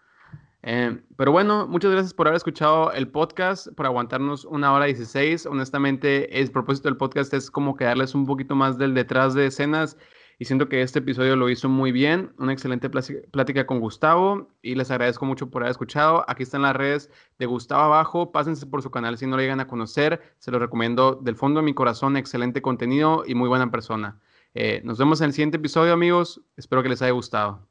Eh, pero bueno, muchas gracias por haber escuchado el podcast, por aguantarnos una hora 16. Honestamente, el propósito del podcast es como que darles un poquito más del detrás de escenas y siento que este episodio lo hizo muy bien. Una excelente plática con Gustavo y les agradezco mucho por haber escuchado. Aquí están las redes de Gustavo abajo. Pásense por su canal si no lo llegan a conocer. Se lo recomiendo del fondo de mi corazón. Excelente contenido y muy buena persona. Eh, nos vemos en el siguiente episodio, amigos. Espero que les haya gustado.